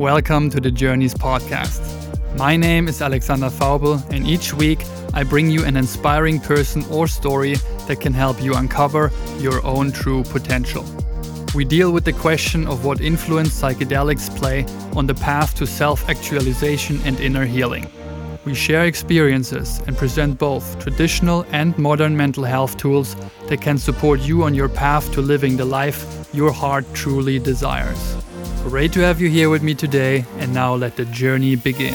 Welcome to the Journeys podcast. My name is Alexander Faubel, and each week I bring you an inspiring person or story that can help you uncover your own true potential. We deal with the question of what influence psychedelics play on the path to self actualization and inner healing. We share experiences and present both traditional and modern mental health tools that can support you on your path to living the life your heart truly desires. Great to have you here with me today, and now let the journey begin.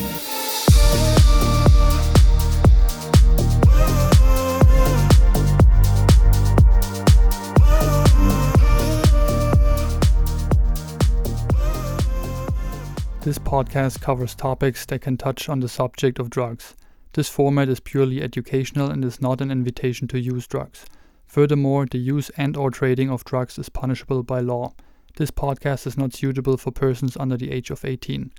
This podcast covers topics that can touch on the subject of drugs. This format is purely educational and is not an invitation to use drugs. Furthermore, the use and or trading of drugs is punishable by law. This podcast is not suitable for persons under the age of 18.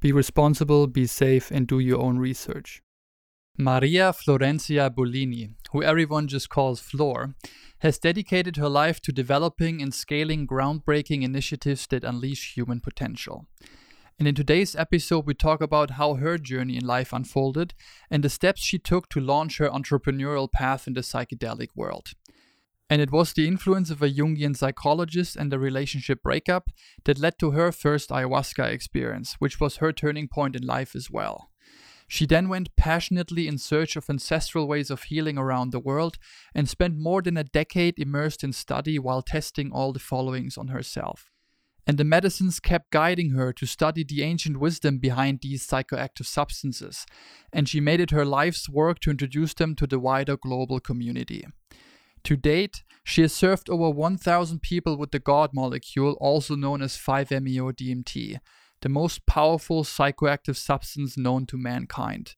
Be responsible, be safe, and do your own research. Maria Florencia Bullini, who everyone just calls Flor, has dedicated her life to developing and scaling groundbreaking initiatives that unleash human potential. And in today's episode, we talk about how her journey in life unfolded and the steps she took to launch her entrepreneurial path in the psychedelic world. And it was the influence of a Jungian psychologist and a relationship breakup that led to her first ayahuasca experience, which was her turning point in life as well. She then went passionately in search of ancestral ways of healing around the world and spent more than a decade immersed in study while testing all the followings on herself and the medicines kept guiding her to study the ancient wisdom behind these psychoactive substances, and she made it her life's work to introduce them to the wider global community. To date, she has served over 1,000 people with the God molecule, also known as 5-MeO DMT, the most powerful psychoactive substance known to mankind.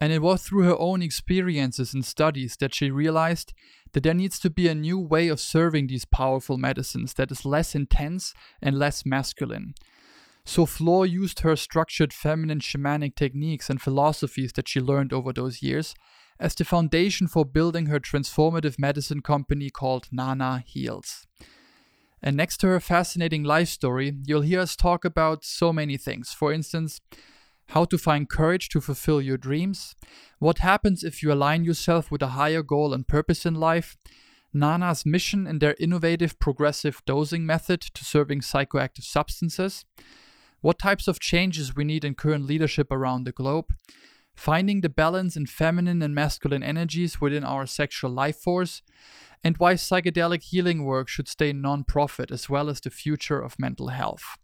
And it was through her own experiences and studies that she realized that there needs to be a new way of serving these powerful medicines that is less intense and less masculine. So Flor used her structured feminine shamanic techniques and philosophies that she learned over those years as the foundation for building her transformative medicine company called Nana Heals. And next to her fascinating life story, you'll hear us talk about so many things. For instance, how to find courage to fulfill your dreams, what happens if you align yourself with a higher goal and purpose in life, Nana's mission and their innovative progressive dosing method to serving psychoactive substances, what types of changes we need in current leadership around the globe, finding the balance in feminine and masculine energies within our sexual life force, and why psychedelic healing work should stay non-profit as well as the future of mental health.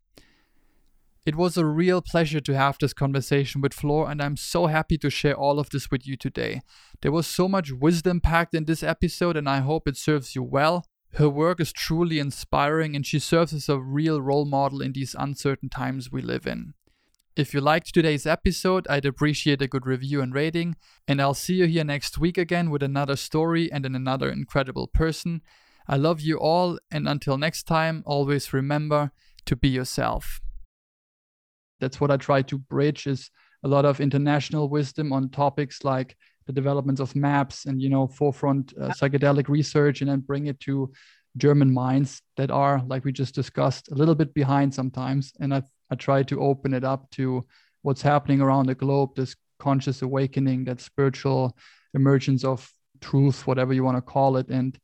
It was a real pleasure to have this conversation with Flor, and I'm so happy to share all of this with you today. There was so much wisdom packed in this episode, and I hope it serves you well. Her work is truly inspiring, and she serves as a real role model in these uncertain times we live in. If you liked today's episode, I'd appreciate a good review and rating, and I'll see you here next week again with another story and another incredible person. I love you all, and until next time, always remember to be yourself that's what I try to bridge is a lot of international wisdom on topics like the developments of MAPS and you know forefront uh, psychedelic research and then bring it to German minds that are like we just discussed a little bit behind sometimes. And I I try to open it up to what's happening around the globe this conscious awakening that spiritual emergence of truth whatever you want to call it. And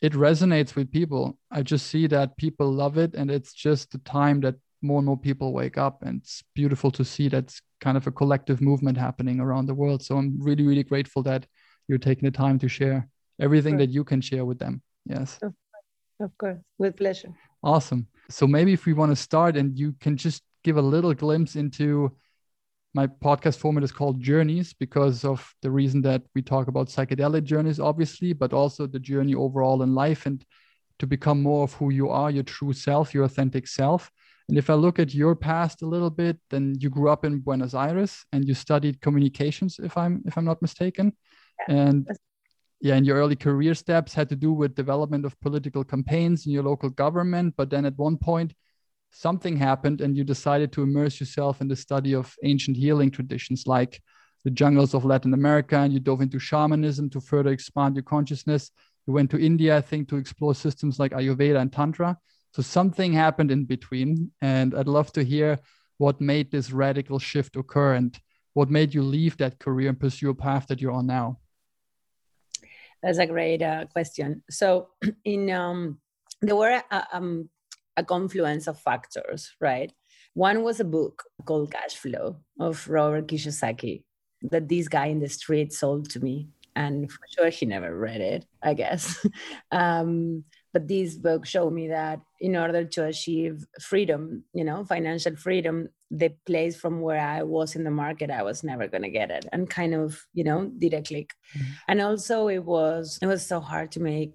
it resonates with people. I just see that people love it and it's just the time that more and more people wake up. And it's beautiful to see that's kind of a collective movement happening around the world. So i'm really really grateful that you're taking the time to share everything that you can share with them. Yes of course with pleasure awesome so maybe if we want to start and you can just give a little glimpse into my podcast format is called journeys because of the reason that we talk about psychedelic journeys obviously but also the journey overall in life and to become more of who you are your true self your authentic self and if I look at your past a little bit, then you grew up in Buenos Aires and you studied communications, if I'm if I'm not mistaken. Yeah. And yeah, and your early career steps had to do with development of political campaigns in your local government. But then at one point, something happened and you decided to immerse yourself in the study of ancient healing traditions like the jungles of Latin America, and you dove into shamanism to further expand your consciousness. You went to India, I think, to explore systems like Ayurveda and Tantra. So something happened in between, and I'd love to hear what made this radical shift occur and what made you leave that career and pursue a path that you're on now? That's a great uh, question. So, in um, there were a, um, a confluence of factors, right? One was a book called Cash Flow of Robert Kiyosaki that this guy in the street sold to me. And for sure, he never read it, I guess. um, but this book showed me that in order to achieve freedom, you know, financial freedom, the place from where I was in the market, I was never going to get it and kind of, you know, did a click. Mm-hmm. And also it was, it was so hard to make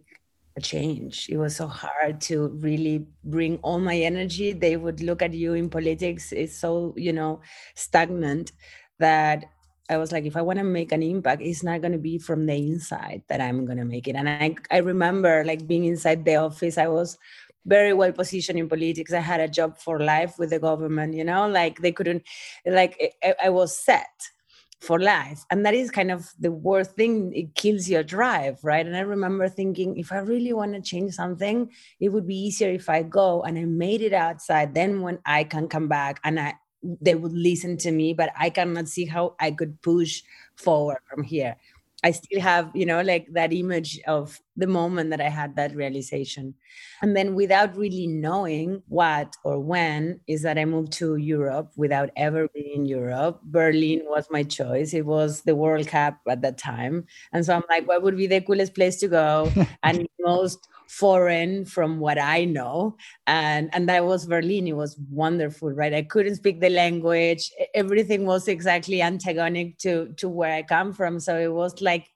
a change. It was so hard to really bring all my energy. They would look at you in politics. It's so, you know, stagnant that I was like, if I want to make an impact, it's not going to be from the inside that I'm going to make it. And I, I remember like being inside the office, I was very well positioned in politics. I had a job for life with the government, you know, like they couldn't, like I, I was set for life and that is kind of the worst thing it kills your drive right and i remember thinking if i really want to change something it would be easier if i go and i made it outside then when i can come back and i they would listen to me but i cannot see how i could push forward from here I still have, you know, like that image of the moment that I had that realization. And then without really knowing what or when is that I moved to Europe without ever being in Europe. Berlin was my choice. It was the World Cup at that time. And so I'm like, what would be the coolest place to go? and most foreign from what I know. And and that was Berlin. It was wonderful, right? I couldn't speak the language. Everything was exactly antagonic to to where I come from. So it was like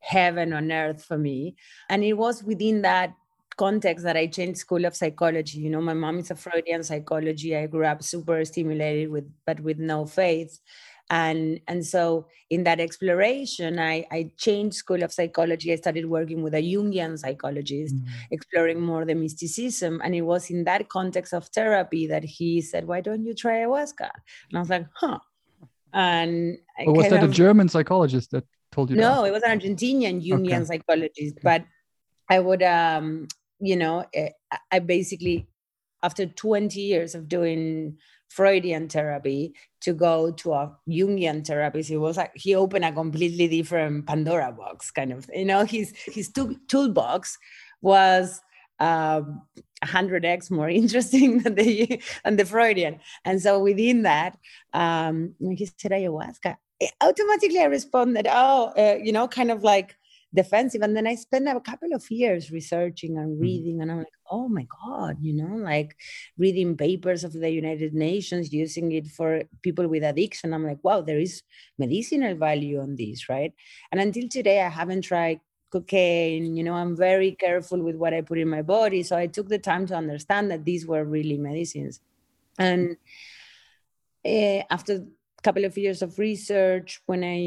heaven on earth for me. And it was within that context that I changed school of psychology. You know, my mom is a Freudian psychology. I grew up super stimulated with but with no faith and and so in that exploration i i changed school of psychology i started working with a jungian psychologist mm-hmm. exploring more the mysticism and it was in that context of therapy that he said why don't you try ayahuasca and i was like huh and I was that of, a german psychologist that told you no that? it was an argentinian jungian okay. psychologist but i would um you know eh, i basically after 20 years of doing Freudian therapy to go to a Jungian therapist. He was like he opened a completely different Pandora box, kind of. You know, his his toolbox was um, 100x more interesting than the than the Freudian. And so within that, um, he said ayahuasca. Automatically, I responded, "Oh, uh, you know, kind of like." Defensive. And then I spent a couple of years researching and mm-hmm. reading, and I'm like, oh my God, you know, like reading papers of the United Nations, using it for people with addiction. I'm like, wow, there is medicinal value on this, right? And until today, I haven't tried cocaine you know i'm very careful with what i put in my body so i took the time to understand that these were really medicines and uh, after couple of years of research when i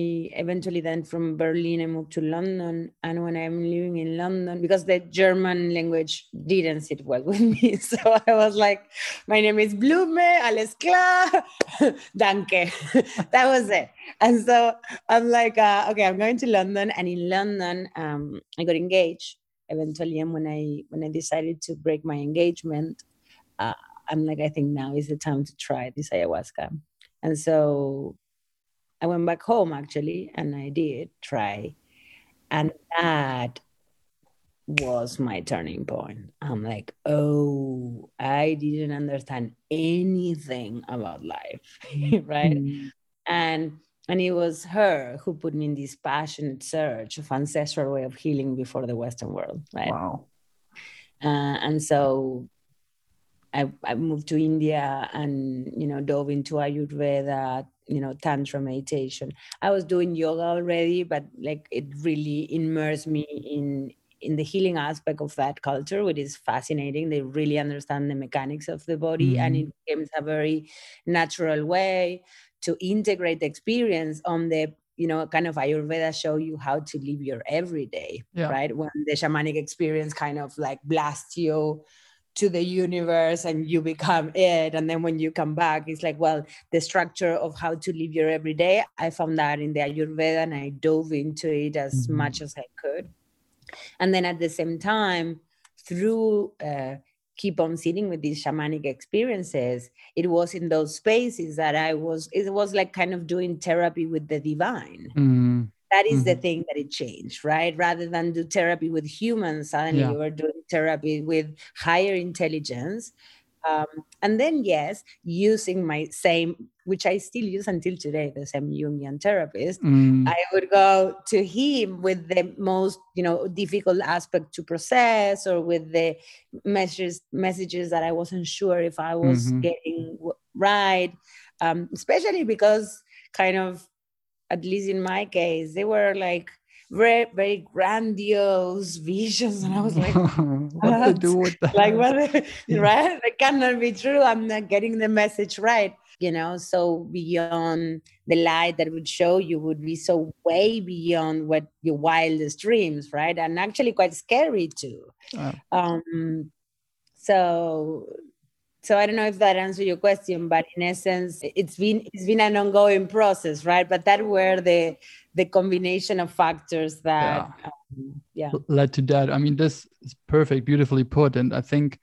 eventually then from berlin i moved to london. And when i'm living in london because the german language didn't sit well with me. So i was like my name is blume alles klar danke. That was it. And so i'm like uh, okay i'm going to london. And in london um, i got engaged. Eventually and when i when i decided to break my engagement uh, i'm like i think now is the time to try this ayahuasca and so I went back home actually, and I did try. And that was my turning point. I'm like, oh, I didn't understand anything about life, right? Mm-hmm. And and it was her who put me in this passionate search of ancestral way of healing before the Western world, right? Wow. Uh, and so I, I moved to India and you know dove into Ayurveda, you know tantra meditation. I was doing yoga already, but like it really immersed me in in the healing aspect of that culture, which is fascinating. They really understand the mechanics of the body, mm-hmm. and it becomes a very natural way to integrate the experience on the you know, kind of Ayurveda show you how to live your everyday, yeah. right? When the shamanic experience kind of like blasts you to the universe and you become it and then when you come back it's like well the structure of how to live your everyday i found that in the ayurveda and i dove into it as mm-hmm. much as i could and then at the same time through uh, keep on sitting with these shamanic experiences, it was in those spaces that I was, it was like kind of doing therapy with the divine. Mm. That is Mhm. the thing that it changed, right? Rather than do therapy with humans, suddenly Yeah. you were doing therapy with higher intelligence. Um, and then, yes, using my same, which I still use until today, the same Jungian therapist, Mm. I would go to him with the most, you know, difficult aspect to process or with the messages messages that I wasn't sure if I was Mhm. getting right. Um, especially because kind of, at least in my case, they were like very, very grandiose visions. And I was like, what to do with that? like what Yeah. right that cannot be true i'm not getting the message right you know so beyond the light that would show you would be so way beyond what your wildest dreams right and actually quite scary too Uh, um so so i don't know if that answers your question but in essence it's been it's been an ongoing process right but that were the the combination of factors that um, yeah led to that. I mean, this is perfect, beautifully put. And I think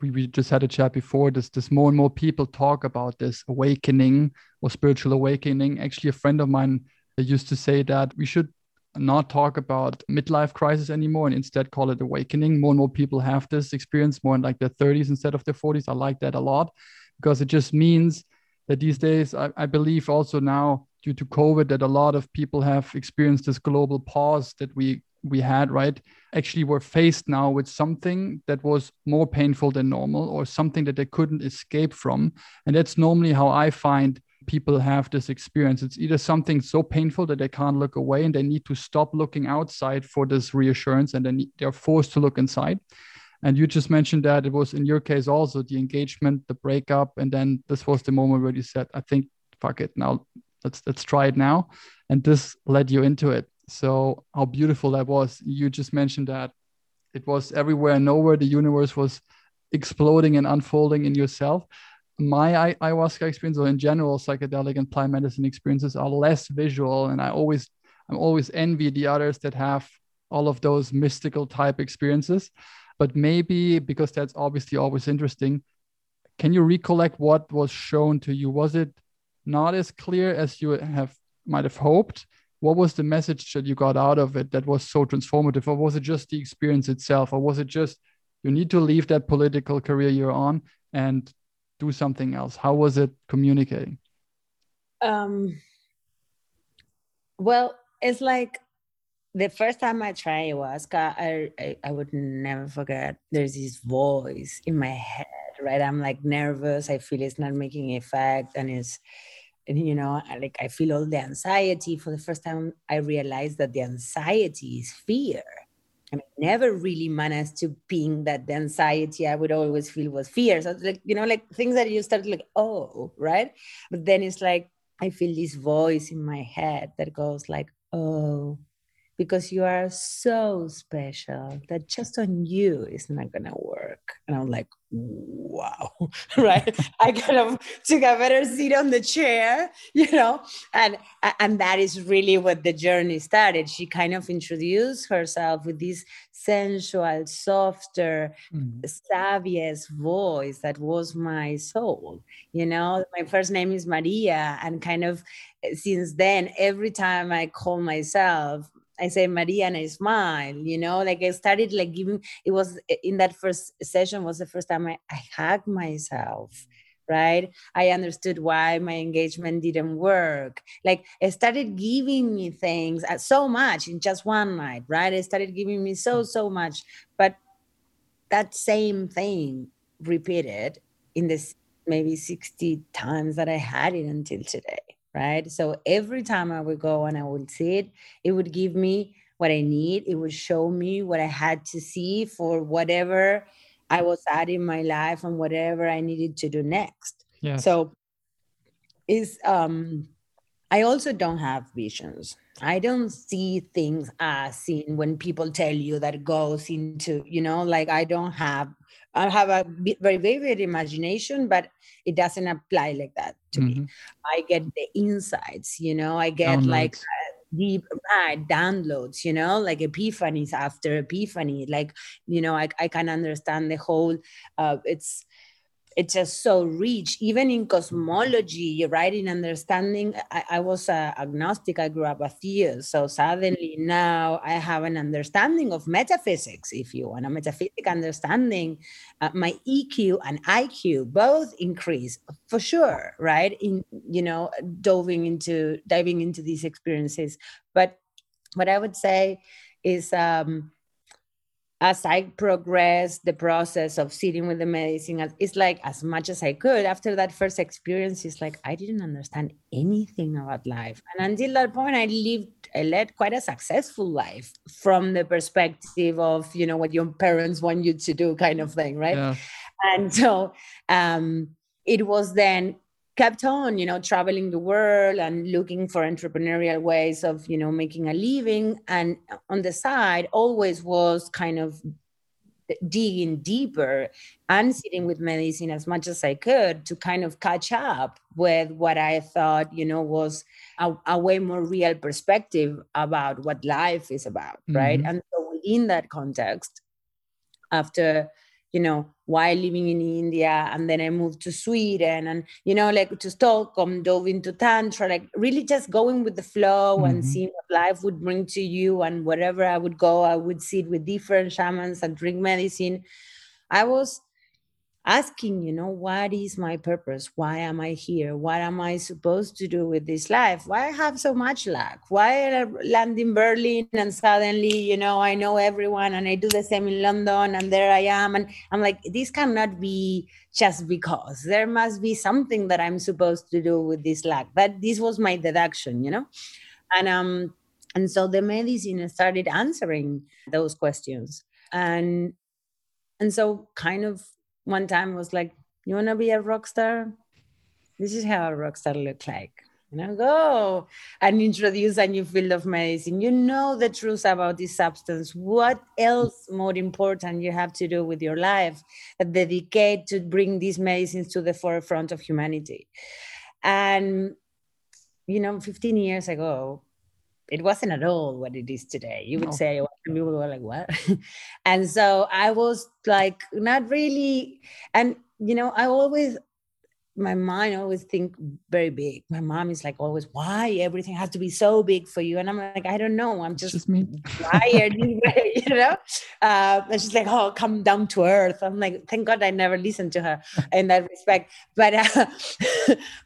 we, we just had a chat before this, this more and more people talk about this awakening or spiritual awakening. Actually, a friend of mine used to say that we should not talk about midlife crisis anymore and instead call it awakening. More and more people have this experience more in like their 30s instead of their 40s. I like that a lot because it just means that these days, I, I believe also now due to COVID, that a lot of people have experienced this global pause that we we had, right? Actually, were faced now with something that was more painful than normal or something that they couldn't escape from. And that's normally how I find people have this experience. It's either something so painful that they can't look away and they need to stop looking outside for this reassurance and then they're forced to look inside. And you just mentioned that it was in your case also the engagement, the breakup, and then this was the moment where you said, I think, fuck it, now let's let's try it now. And this led you into it. So how beautiful that was. You just mentioned that it was everywhere and nowhere. The universe was exploding and unfolding in yourself. My ay- ayahuasca experience, or in general, psychedelic and plant medicine experiences are less visual, and I always, I'm always envy the others that have all of those mystical type experiences. But maybe because that's obviously always interesting, can you recollect what was shown to you? Was it not as clear as you have might have hoped? What was the message that you got out of it that was so transformative, or was it just the experience itself, or was it just you need to leave that political career you're on and do something else? How was it communicating? Um, well, it's like the first time I tried ayahuasca, I, I, I would never forget. There's this voice in my head, right? I'm like nervous. I feel it's not making effect, and it's, and you know, like I feel all the anxiety. For the first time, I realized that the anxiety is fear. I mean, never really managed to ping that the anxiety I would always feel was fear. So like, you know, like things that you start like, oh, right. But then it's like, I feel this voice in my head that goes like, oh, because you are so special that just on you is not gonna work. And I'm like, wow, right? I kind of took a better seat on the chair, you know, and and that is really what the journey started. She kind of introduced herself with this sensual, softer, Mm. savviest voice that was my soul. You know, my first name is Maria, and kind of eh, since then, every time I call myself, I say Maria and I smile, you know, like I started like giving, it was in that first session was the first time I, I hugged myself, right? I understood why my engagement didn't work. Like it started giving me things uh, so much in just one night, right? It started giving me so, so much. But that same thing repeated in this maybe 60 times that I had it until today right? So every time I would go and I would see it, it would give me what I need. It would show me what I had to see for whatever I was at in my life and whatever I needed to do next. Yes. So is um I also don't have visions. I don't see things as seen when people tell you that goes into, you know, like I don't have I have a very vivid imagination, but it doesn't apply like that to me. Mhm. I get the insights, you know, I get like Downloads. deep right, downloads, you know, like epiphanies after epiphany. Like, you know, I, I can understand the whole, uh, it's, it's just so rich. Even in cosmology right in understanding. I, I was agnostic. I grew up atheist so suddenly now i have an understanding of metaphysics if you want a metaphysical understanding. Uh, my eq and iq both increase for sure right? In you know diving into diving into these experiences. But what i would say is um as I progressed the process of sitting with the medicine, it's like as much as I could. After that first experience, it's like I didn't understand anything about life. And until that point, I lived, I led quite a successful life from the perspective of, you know, what your parents want you to do, kind of thing, right? Yeah. And so um, it was then kept on you know traveling the world and looking for entrepreneurial ways of you know making a living and on the side always was kind of digging deeper and sitting with medicine as much as I could to kind of catch up with what I thought, you know, was a, a way more real perspective about what life is about, mm-hmm. right? And so within that context, after you know, while living in India. And then I moved to Sweden and, you know, like to Stockholm, dove into Tantra, like really just going with the flow mm-hmm. and seeing what life would bring to you. And wherever I would go, I would sit with different shamans and drink medicine. I was asking, you know, what is my purpose? Why am I here? What am I supposed to do with this life? Why I have so much luck? Why I land in Berlin and suddenly, you know, I know everyone and I do the same in London and there I am. And I'm like, this cannot be just because. There must be something that I'm supposed to do with this luck. But this was my deduction, you know? And um and so the medicine started answering those questions. And and so kind of one time was like, "You want to be a rock star? This is how a rock star look like." You know, go and introduce a new field of medicine. You know the truth about this substance. What else more important you have to do with your life? Dedicate to bring these medicines to the forefront of humanity. And you know, 15 years ago, it wasn't at all what it is today. You would no. say, people were like, what? and so I was like, not really. And, you know, I always, my mind always think very big. My mom is like always, why everything has to be so big for you? And I'm like, I don't know. I'm just, just me. tired, you know. Uh, and she's like, oh, come down to earth. I'm like, thank God I never listened to her in that respect. But, uh,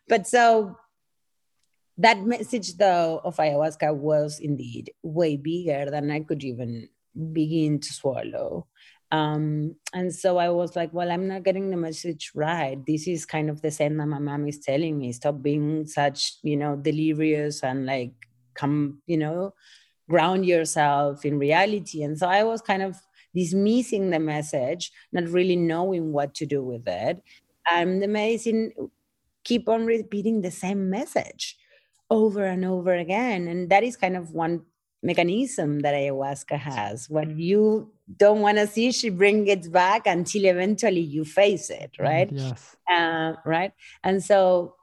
but so that message though of ayahuasca was indeed way bigger than i could even begin to swallow. Um, and so i was like well i'm not getting the message right. This is kind of the same that my mom is telling me. Stop being such you know delirious and like come you know ground yourself in reality. And so i was kind of dismissing the message not really knowing what to do with it. And the medicine keep on repeating the same message over and over again. And that is kind of one mechanism that ayahuasca has. What you don't want to see, she brings it back until eventually you face it, mm, right? Yes. Uh, right. And so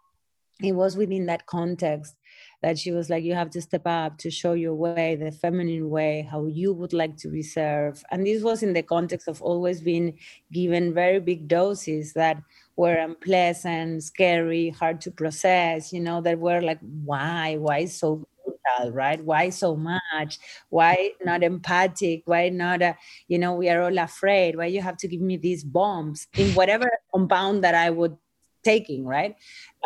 it was within that context that she was like, you have to step up to show your way, the feminine way, how you would like to be served. And this was in the context of always being given very big doses that were unpleasant, scary, hard to process, you know, that were like, why? Why so brutal, right? Why so much? Why not empathic? Why not, a, you know, we are all afraid? Why you have to give me these bombs in whatever compound that I would taking, right?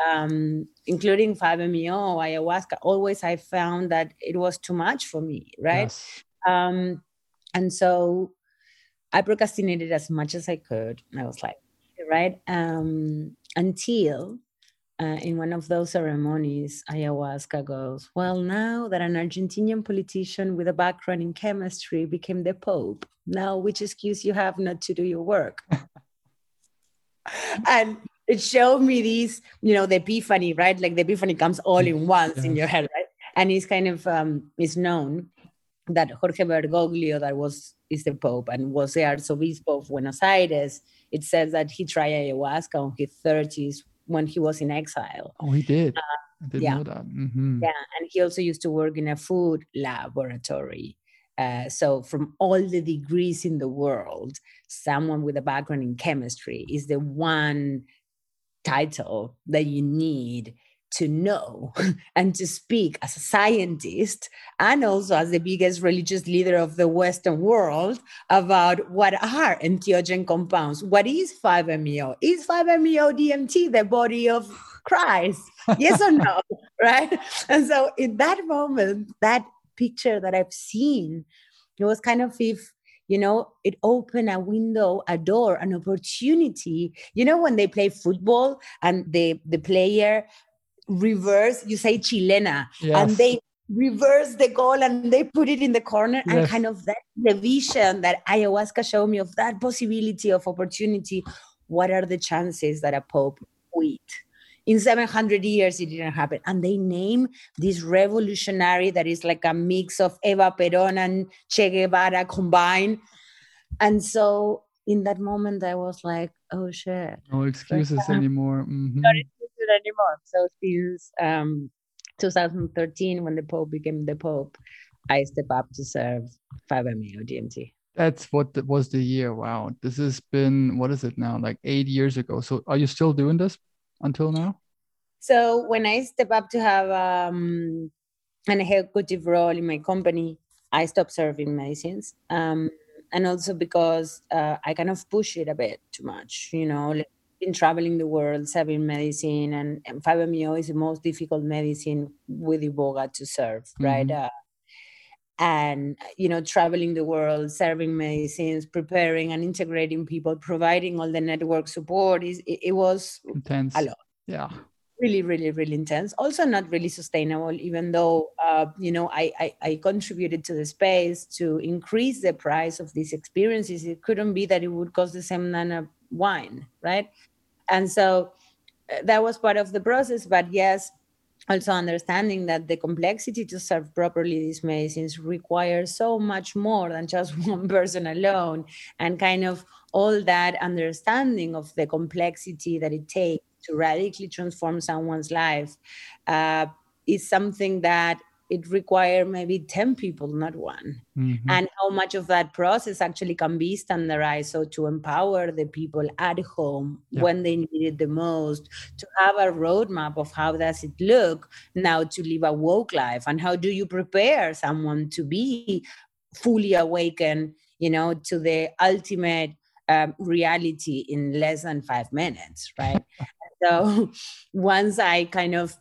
Um, including 5-MeO, ayahuasca, always I found that it was too much for me, right? Yes. Um, and so I procrastinated as much as I could. I was like, right? Um, until uh, in one of those ceremonies, ayahuasca goes, Well, now that an Argentinian politician with a background in chemistry became the Pope, now which excuse you have not to do your work? and it showed me these, you know, the epiphany, right? Like the epiphany comes all in once yes. in your head, right? And it's kind of um, is known that Jorge Bergoglio, that was is the Pope and was the Archobispo of Buenos Aires, it says that he tried ayahuasca on his 30s when he was in exile. Oh, he did. Uh, I didn't Yeah. know that. Mhm. Yeah, and he also used to work in a food laboratory. Uh, so, from all the degrees in the world, someone with a background in chemistry is the one title that you need to know and to speak as a scientist and also as the biggest religious leader of the Western world about what are entheogen compounds. What is 5-MeO? Is 5-MeO DMT the body of Christ? Yes or no? right? And so in that moment, that picture that I've seen, it was kind of if you know it opened a window a door an opportunity you know when they play football and the the player reverse you say chilena and they reverse the goal and they put it in the corner and kind of that the vision that ayahuasca showed me of that possibility of opportunity what are the chances that a pope quit? In 700 years it didn't happen. And they name this revolutionary that is like a mix of eva peron and che guevara combined. And so in that moment i was like oh shit. No excuses anymore. Mhm. Not interested anymore. So since um, 2013, when the Pope became the Pope, I step up to serve 5-MeO DMT. That's what the, was the year. Wow. This has been, what is it now? Like eight years ago. So are you still doing this until now? So when I step up to have um, an executive role in my company, I stop serving medicines. Um, and also because uh, I kind of push it a bit too much, you know, like been traveling the world, serving medicine, and, and 5-MeO is the most difficult medicine with Iboga to serve, right? Mhm. Uh, and you know traveling the world serving medicines preparing and integrating people providing all the network support is it, it was Intense. a lot Yeah. really really really intense also not really sustainable even though uh, you know I, I i contributed to the space to increase the price of these experiences it couldn't be that it would cost the same than a wine right and so uh, that was part of the process but yes also understanding that the complexity to serve properly these medicines requires so much more than just one person alone and kind of all that understanding of the complexity that it takes to radically transform someone's life uh, is something that it requires maybe 10 people not one Mhm. and how much of that process actually can be standardized so to empower the people at home Yeah. when they need it the most to have a roadmap of how does it look now to live a woke life and how do you prepare someone to be fully awakened you know to the ultimate um, reality in less than five minutes right so once i kind of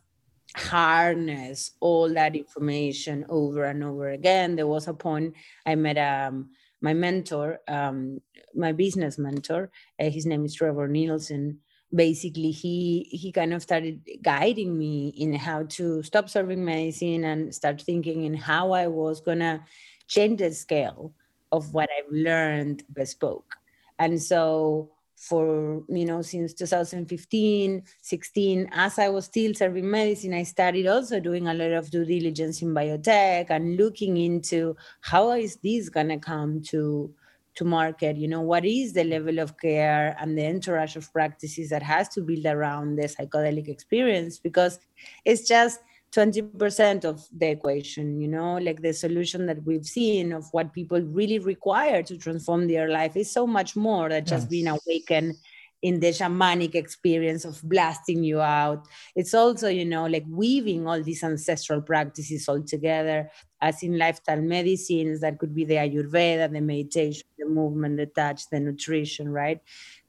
harness all that information over and over again. There was a point I met um, my mentor, um, my business mentor. Uh, his name is Trevor Neilson. Basically, he he kind of started guiding me in how to stop serving medicine and start thinking in how I was gonna change the scale of what I've learned bespoke. And so for you know since 2015 16 as i was still serving medicine i started also doing a lot of due diligence in biotech and looking into how is this going to come to to market you know what is the level of care and the entourage of practices that has to build around the psychedelic experience because it's just 20% of the equation, you know, like the solution that we've seen of what people really require to transform their life is so much more than just being awakened in the shamanic experience of blasting you out. It's also, you know, like weaving all these ancestral practices all together, as in lifestyle medicines that could be the Ayurveda, the meditation, the movement, the touch, the nutrition, right?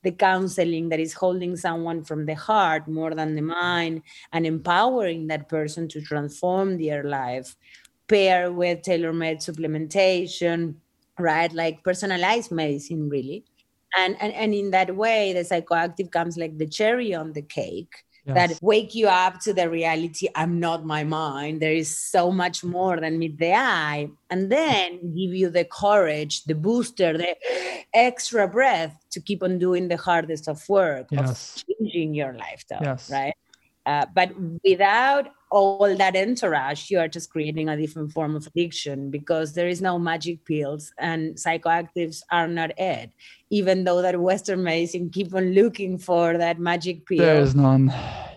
The counseling that is holding someone from the heart more than the mm-hmm. mind and empowering that person to transform their life, pair with tailor made supplementation, right? Like personalized medicine, really. And, and, and in that way, the psychoactive comes like the cherry on the cake Yes. that wake you up to the reality I'm not my mind. There is so much more than meet the eye. And then give you the courage, the booster, the extra breath to keep on doing the hardest of work Yes. of changing your lifestyle. Yes. Right. Uh, but without all that entourage, you are just creating a different form of addiction because there is no magic pills and psychoactives are not it. Even though that Western medicine keep on looking for that magic pill. There is none.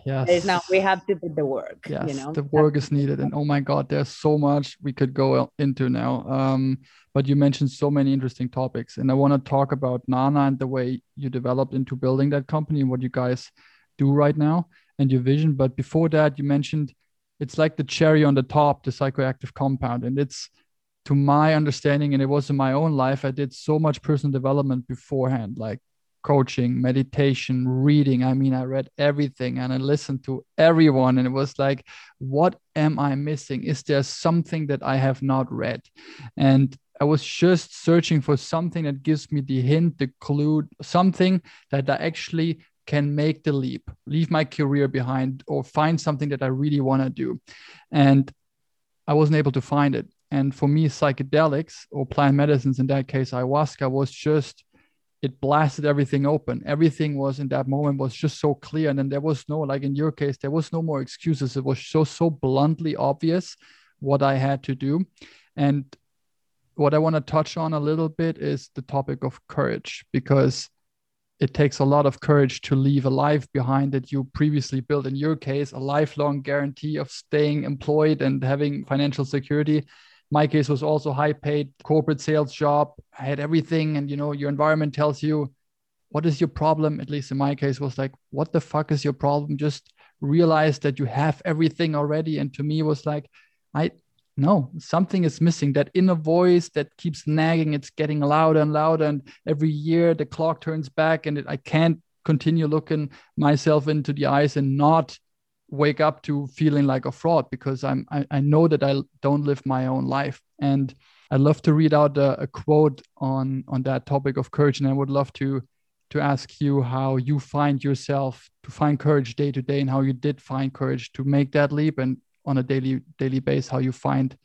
yes. There is none. we have to put the work. Yes, you know? the work is needed, and oh my God, there's so much we could go into now. Um, but you mentioned so many interesting topics, and I want to talk about Nana and the way you developed into building that company and what you guys do right now and your vision. But before that, you mentioned it's like the cherry on the top, the psychoactive compound, and it's to my understanding, and it was in my own life, I did so much personal development beforehand, like coaching, meditation, reading. I mean, I read everything and I listened to everyone. And it was like, what am I missing? Is there something that I have not read? And I was just searching for something that gives me the hint, the clue, something that I actually can make the leap, leave my career behind, or find something that I really want to do. And I wasn't able to find it. And for me, psychedelics or plant medicines, in that case, ayahuasca, was just it blasted everything open. Everything was in that moment was just so clear. And then there was no, like in your case, there was no more excuses. It was so, so bluntly obvious what I had to do. And what I want to touch on a little bit is the topic of courage, because it takes a lot of courage to leave a life behind that you previously built. In your case, a lifelong guarantee of staying employed and having financial security. My case was also high paid corporate sales job i had everything and you know your environment tells you what is your problem? At least in my case was like what the fuck is your problem? Just realize that you have everything already. And to me was like i no something is missing. That inner voice that keeps nagging it's getting louder and louder. And every year the clock turns back and it, i can't continue looking myself into the eyes and not wake up to feeling like a fraud because I'm I, I know that I don't live my own life. And I'd love to read out a, a, quote on on that topic of courage, and I would love to to ask you how you find yourself to find courage day to day, and how you did find courage to make that leap, and on a daily daily basis, how you find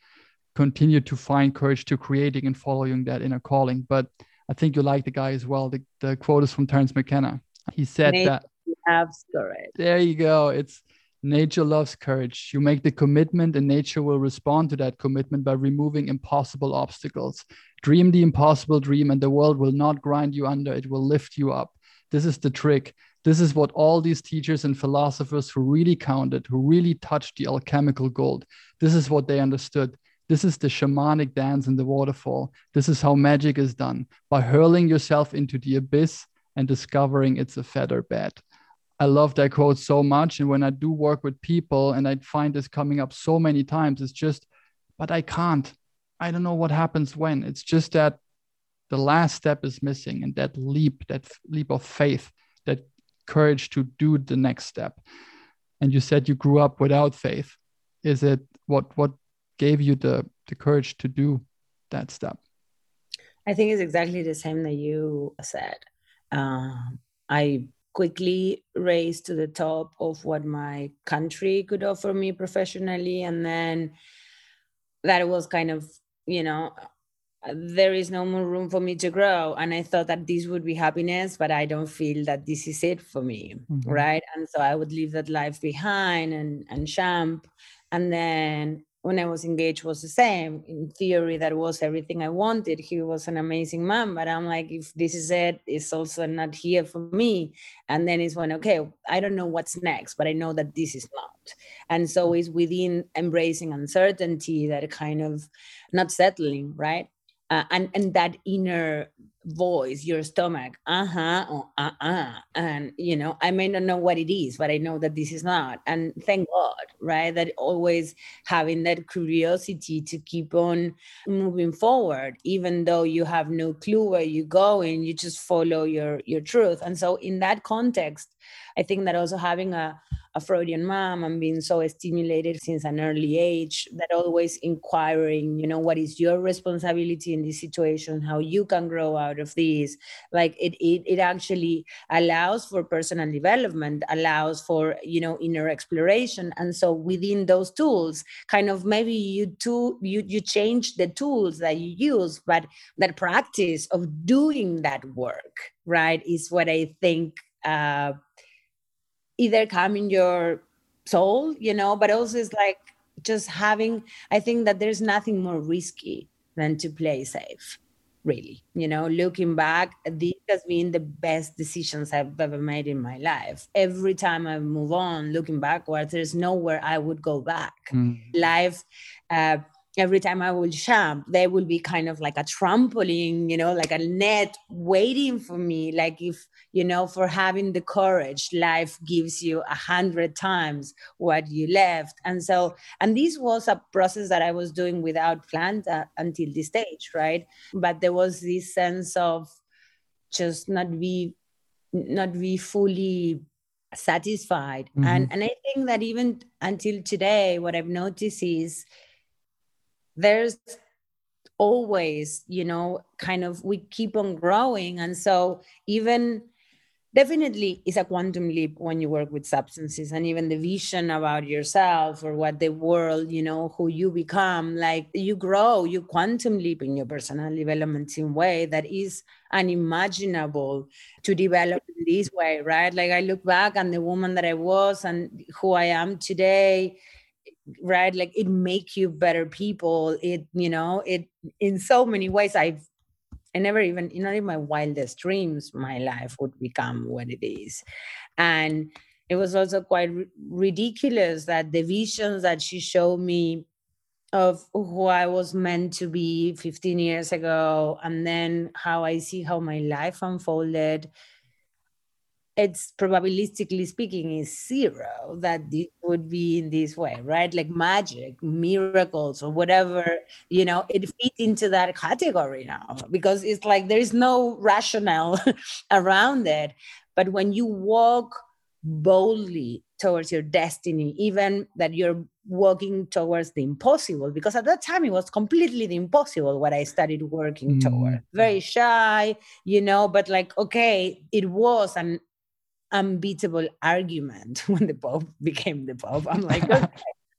continue to find courage to creating and following that inner calling. But I think you like the guy as well. The, the quote is from Terence McKenna. He said that have courage. There you go. It's Nature loves courage. You make the commitment, and nature will respond to that commitment by removing impossible obstacles. Dream the impossible dream, and the world will not grind you under, it will lift you up. This is the trick. This is what all these teachers and philosophers who really counted, who really touched the alchemical gold, this is what they understood. This is the shamanic dance in the waterfall. This is how magic is done by hurling yourself into the abyss and discovering it's a feather bed. I love that quote so much. And when I do work with people and I find this coming up so many times, it's just, but I can't. I don't know what happens when. It's just that the last step is missing and that leap, that leap of faith, that courage to do the next step. And you said you grew up without faith. Is it what what gave you the the courage to do that step? I think it's exactly the same that you said. Uh, I quickly raised to the top of what my country could offer me professionally and then that was kind of you know there is no more room for me to grow and i thought that this would be happiness but i don't feel that this is it for me mm-hmm. right and so i would leave that life behind and and champ and then when I was engaged was the same. In theory, that was everything I wanted. He was an amazing man, but I'm like, if this is it, it's also not here for me. And then it's when, okay, I don't know what's next, but I know that this is not. And so it's within embracing uncertainty that kind of not settling, right? Uh, and and that inner voice, your stomach, uh huh, uh uh, uh, and you know, I may not know what it is, but I know that this is not. And thank God, right? That always having that curiosity to keep on moving forward, even though you have no clue where you're going, you just follow your your truth. And so, in that context, I think that also having a, a Freudian mom and being so stimulated since an early age, that always inquiring, you know, what is your responsibility in this situation, how you can grow out of this. Like it, it, it actually allows for personal development, allows for, you know, inner exploration. And so within those tools, kind of maybe you too, you, you change the tools that you use, but that practice of doing that work, right, is what I think uh, either calming your soul, you know, but also it's like just having, I think that there's nothing more risky than to play safe. really you know looking back this has been the best decisions i've ever made in my life every time i move on looking backwards there's nowhere i would go back mm. life uh, every time I will jump, there will be kind of like a trampoline, you know, like a net waiting for me. Like if, you know, for having the courage, life gives you a hundred times what you left. And so, and this was a process that I was doing without plans uh, until this stage, right? But there was this sense of just not be, not be fully satisfied. Mm-hmm. And, and I think that even until today, what I've noticed is, there's always you know kind of we keep on growing. And so even definitely it's a quantum leap when you work with substances and even the vision about yourself or what the world you know who you become like you grow you quantum leap in your personal development in a way that is unimaginable to develop in this way right? Like i look back and the woman that i was and who i am today right? Like it make you better people. It you know it in so many ways i've i never even not in my wildest dreams my life would become what it is. And it was also quite r- ridiculous that the visions that she showed me of who I was meant to be 15 years ago, and then how I see how my life unfolded it's probabilistically speaking is zero that this would be in this way right? Like magic miracles or whatever you know it fits into that category now because it's like there is no rationale around it. But when you walk boldly towards your destiny even that you're walking towards the impossible because at that time it was completely the impossible what i started working mm. toward. Very shy you know but like okay it was and unbeatable argument when the Pope became the Pope. I'm like, okay,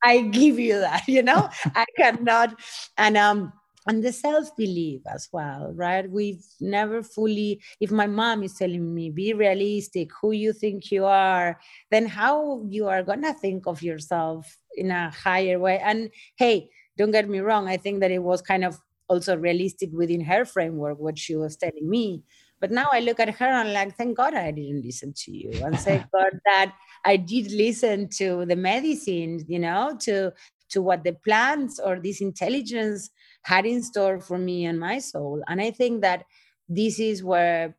I give you that, you know, I cannot. And um, and the self-belief as well right we've never fully if my mom is telling me be realistic who you think you are then how you are gonna think of yourself in a higher way and hey don't get me wrong i think that it was kind of also realistic within her framework what she was telling me but now I look at her and like, thank God I didn't listen to you. And thank God that I did listen to the medicine, you know, to to what the plants or this intelligence had in store for me and my soul. And I think that this is where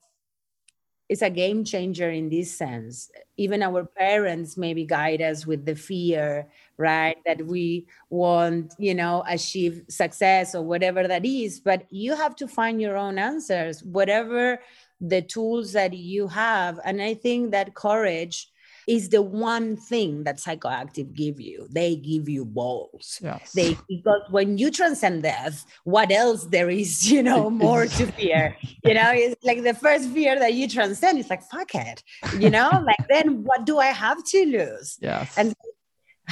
it's a game changer in this sense. Even our parents maybe guide us with the fear, right? That we want, you know, achieve success or whatever that is. But you have to find your own answers, whatever the tools that you have. And I think that courage is the one thing that psychoactive give you. They give you balls. Yes. They because when you transcend death, what else there is, you know, more to fear. You know, it's like the first fear that you transcend. It's like fuck it. You know, like then what do I have to lose? Yes. And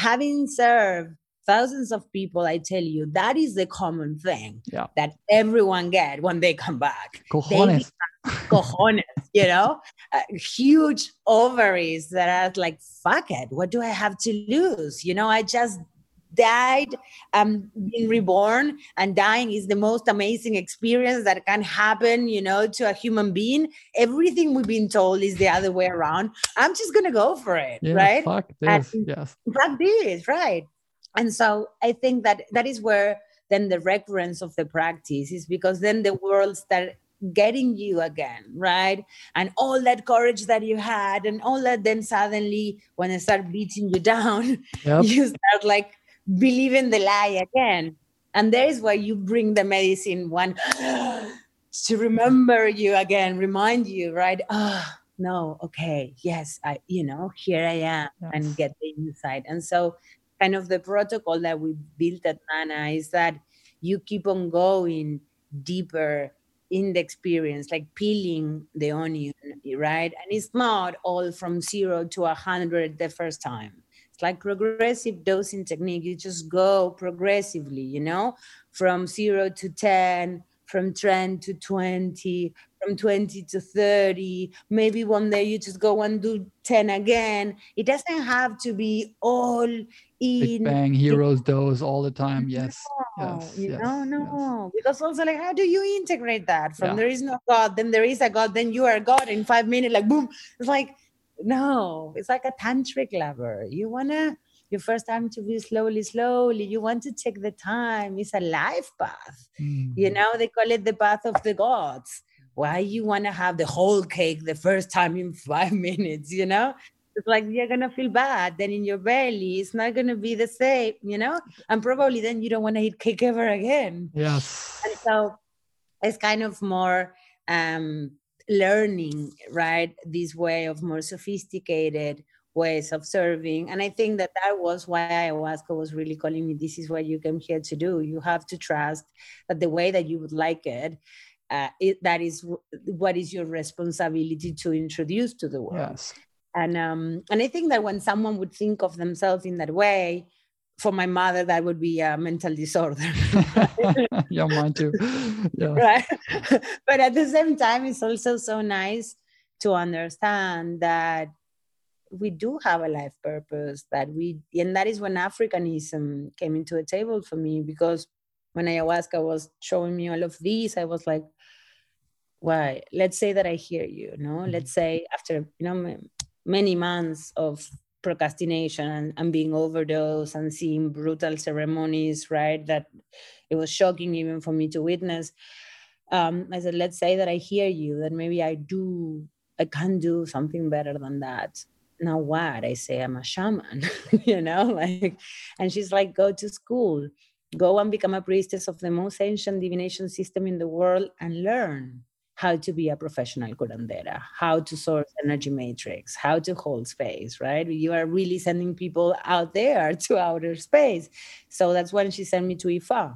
having served thousands of people, I tell you, that is the common thing yeah. that everyone get when they come back. Cojones. cojones, you know, uh, huge ovaries that are like, fuck it, what do I have to lose? You know, I just died, um, being reborn, and dying is the most amazing experience that can happen, you know, to a human being. Everything we've been told is the other way around. I'm just gonna go for it, yeah, right? Fuck this, and yes. Fuck this, right? And so I think that that is where then the recurrence of the practice is because then the world start getting you again, right? And all that courage that you had, and all that, then suddenly when they start beating you down, yep. you start like believing the lie again. And there is where you bring the medicine one to remember you again, remind you, right? Ah, oh, no, okay, yes, I, you know, here I am, yes. and get the insight. And so, kind of the protocol that we built at Nana is that you keep on going deeper in the experience, like peeling the onion, right? And it's not all from zero to a hundred the first time. Like progressive dosing technique. You just go progressively, you know, from zero to 10, from 10 to 20 from 20 to 30 maybe one day you just go and do 10 again it doesn't have to be all in Big bang heroes dose all the time yes no, yes you yes, know yes. no because also like how do you integrate that from Yeah. there is no god then there is a god then you are god in five minutes like boom it's like no. It's like a tantric lover. You want to your first time to be slowly slowly you want to take the time. It's a life path. You Mm. know they call it the path of the gods. Why you want to have the whole cake the first time in five minutes you know? It's like you're gonna feel bad. Then in your belly it's not gonna be the same you know? And probably then you don't want to eat cake ever again. Yes. And so it's kind of more um learning right this way of more sophisticated ways of serving. And i think that that was why ayahuasca was really calling me this is what you came here to do. You have to trust that the way that you would like it uh, it, that is w- what is your responsibility to introduce to the world. Yes. And um and i think that when someone would think of themselves in that way for my mother that would be a mental disorder. Yeah mine too. Yeah. Right. But at the same time it's also so nice to understand that we do have a life purpose that we and that is when africanism came into the table for me because when ayahuasca was showing me all of these i was like why? Let's say that i hear you no Mhm. let's say after you know many months of procrastination and, being overdosed and seeing brutal ceremonies right that it was shocking even for me to witness. Um, i said let's say that i hear you that maybe i do i can do something better than that. Now what? I say i'm a shaman you know like and she's like go to school. Go and become a priestess of the most ancient divination system in the world and learn how to be a professional curandera, how to source energy matrix, how to hold space, right? You are really sending people out there to outer space. So that's when she sent me to IFA.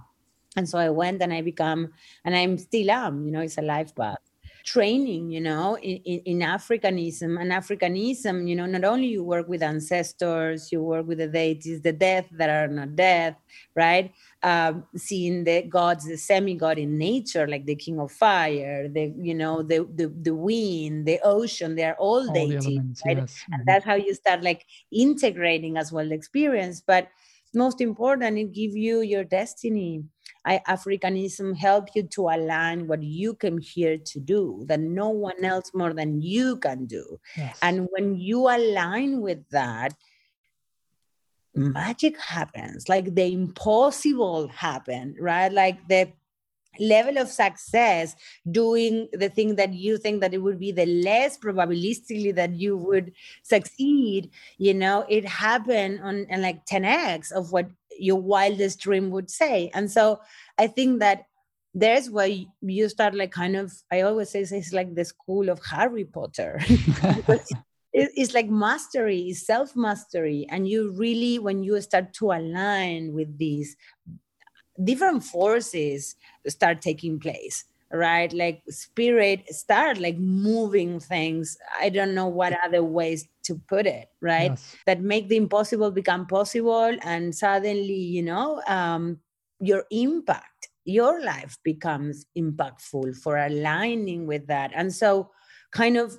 And so I went and I become, and I'm still am, you know, it's a life path. Training, you know, in, in, Africanism. And Africanism, you know, not only you work with ancestors, you work with the deities, the dead that are not dead, right? Um, seeing the gods, the semi-god in nature, like the king of fire, the you know the the, the wind, the ocean. They are all, all right? yes and Mhm. that's how you start like integrating as well the experience. But most important, it give you your destiny. I, Africanism help you to align what you came here to do that no one else more than you can do. yes And when you align with that, Mm. magic happens like the impossible happen right? Like the level of success doing the thing that you think that it would be the less probabilistically that you would succeed you know it happened on, on like 10x of what your wildest dream would say. And so i think that there's where you start like kind of i always say it's like the school of harry potter it's like mastery it's self mastery and you really when you start to align with these different forces start taking place right? Like spirit start like moving things. I don't know what other ways to put it right? Yes. That make the impossible become possible and suddenly you know um, your impact your life becomes impactful for aligning with that. And so kind of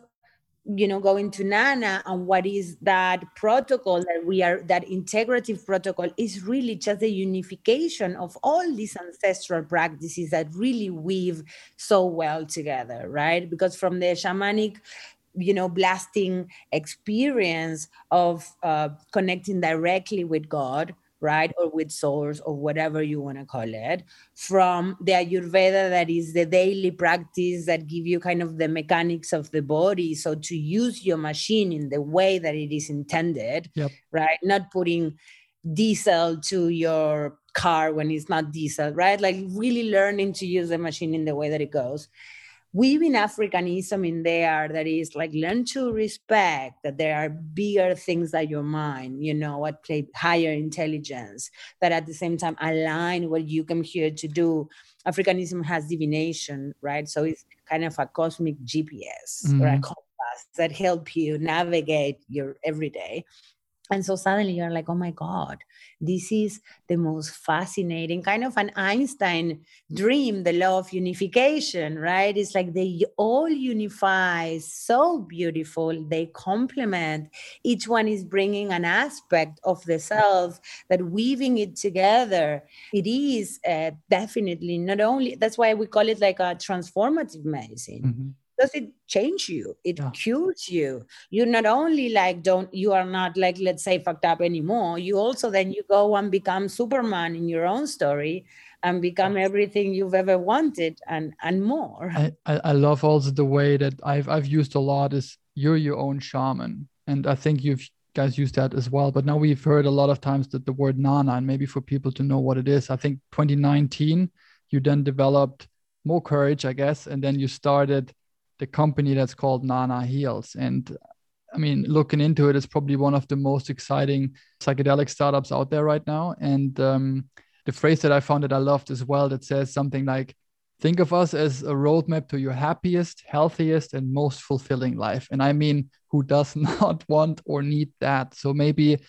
you know going to nana and what is that protocol that we are that integrative protocol is really just the unification of all these ancestral practices that really weave so well together right? Because from the shamanic you know blasting experience of uh, connecting directly with god right or with source or whatever you want to call it from the ayurveda that is the daily practice that give you kind of the mechanics of the body. So to use your machine in the way that it is intended Yep. right not putting diesel to your car when it's not diesel right? Like really learning to use the machine in the way that it goes weaving Africanism in there that is like learn to respect that there are bigger things than your mind, you know, what play higher intelligence, that at the same time align what you come here to do. Africanism has divination, right? So it's kind of a cosmic GPS or a Mhm. compass that help you navigate your everyday. And so suddenly you're like oh my god this is the most fascinating kind of an einstein dream the law of unification right? It's like they all unify so beautiful they complement each one is bringing an aspect of the self that weaving it together. It is uh, definitely not only that's why we call it like a transformative medicine. Mm-hmm does it change you? It yeah. cures you. You not only like don't you are not like let's say fucked up anymore you also then you go and become superman in your own story and become everything you've ever wanted and and more. I i love also the way that i've i've used a lot is you're your own shaman. And i think you've guys use that as well. But now we've heard a lot of times that the word nana and maybe for people to know what it is i think 2019 you then developed more courage i guess and then you started the company that's called Nana Heals. And I mean, looking into it, it's probably one of the most exciting psychedelic startups out there right now. And um, the phrase that I found that I loved as well that says something like, think of us as a roadmap to your happiest, healthiest, and most fulfilling life. And I mean, who does not want or need that? So maybe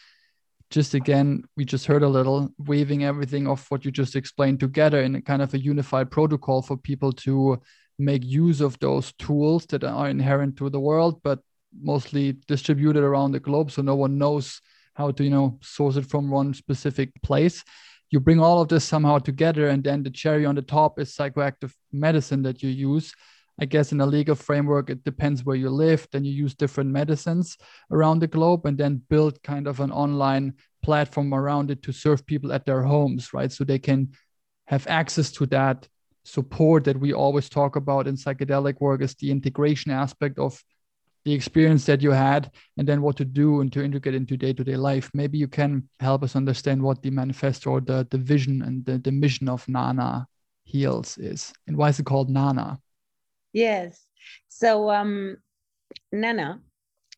just again, we just heard a little weaving everything of what you just explained together in a kind of a unified protocol for people to make use of those tools that are inherent to the world, but mostly distributed around the globe. So no one knows how to, you know, source it from one specific place. You bring all of this somehow together, and then the cherry on the top is psychoactive medicine that you use. I guess in a legal framework, it depends where you live. Then you use different medicines around the globe and then build kind of an online platform around it to serve people at their homes, right? So they can have access to that support that we always talk about in psychedelic work is the integration aspect of the experience that you had and then what to do and to integrate into day-to-day life. Maybe you can help us understand what the manifesto or the, the vision and the, the mission of nana heals is. And why is it called nana? Yes. So um nana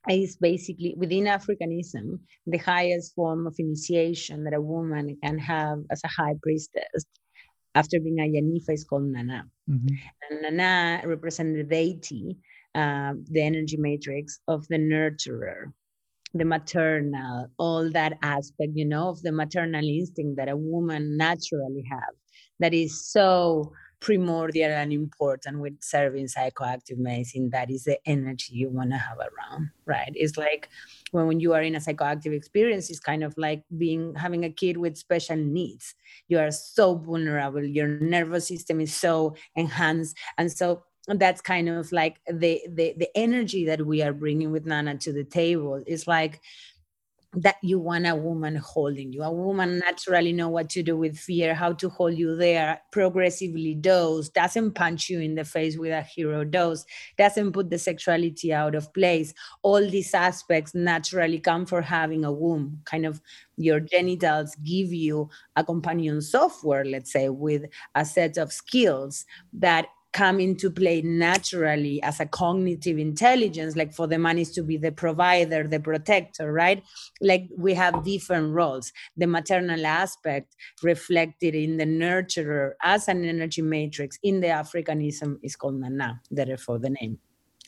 is basically within Africanism the highest form of initiation that a woman can have as a high priestess after being a Yanifa is called Nana. Mm-hmm. And Nana represents the deity, uh, the energy matrix of the nurturer, the maternal, all that aspect, you know, of the maternal instinct that a woman naturally have that is so primordial and important with serving psychoactive medicine. That is the energy you want to have around, right? It's like when, when you are in a psychoactive experience, it's kind of like being having a kid with special needs. You are so vulnerable, your nervous system is so enhanced. And so that's kind of like the, the the energy that we are bringing with nana to the table it's like that you want a woman holding you. A woman naturally know what to do with fear, how to hold you there, progressively dose, doesn't punch you in the face with a hero dose, doesn't put the sexuality out of place. All these aspects naturally come for having a womb. Kind of your genitals give you a companion software, let's say, with a set of skills that come into play naturally as a cognitive intelligence like for the man is to be the provider the protector right? Like we have different roles. The maternal aspect reflected in the nurturer as an energy matrix in the africanism is called nana therefore the name.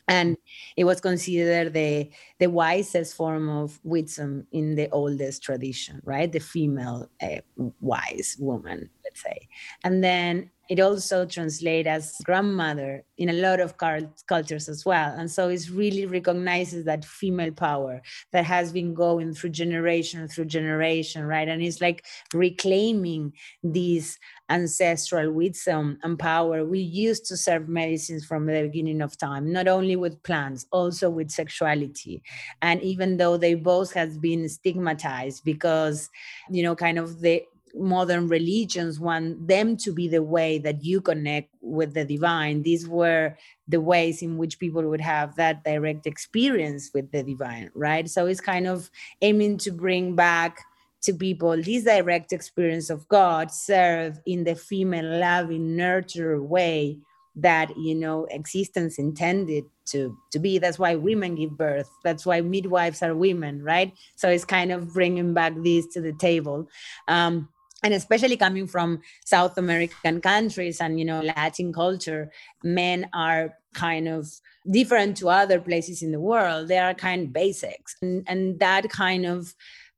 And it was considered the the wisest form of wisdom in the oldest tradition right? The female uh, wise woman let's say and then it also translates as grandmother in a lot of cultures as well. And so it really recognizes that female power that has been going through generation through generation, right? And it's like reclaiming these ancestral wisdom and power we used to serve medicines from the beginning of time, not only with plants, also with sexuality. And even though they both have been stigmatized because, you know, kind of the modern religions want them to be the way that you connect with the divine. These were the ways in which people would have that direct experience with the divine right? So it's kind of aiming to bring back to people this direct experience of god served in the female loving nurture way that you know existence intended to to be. That's why women give birth. That's why midwives are women right? So it's kind of bringing back this to the table. Um, and especially coming from south american countries and you know latin culture men are kind of different to other places in the world. They are kind of basics. And, and that kind of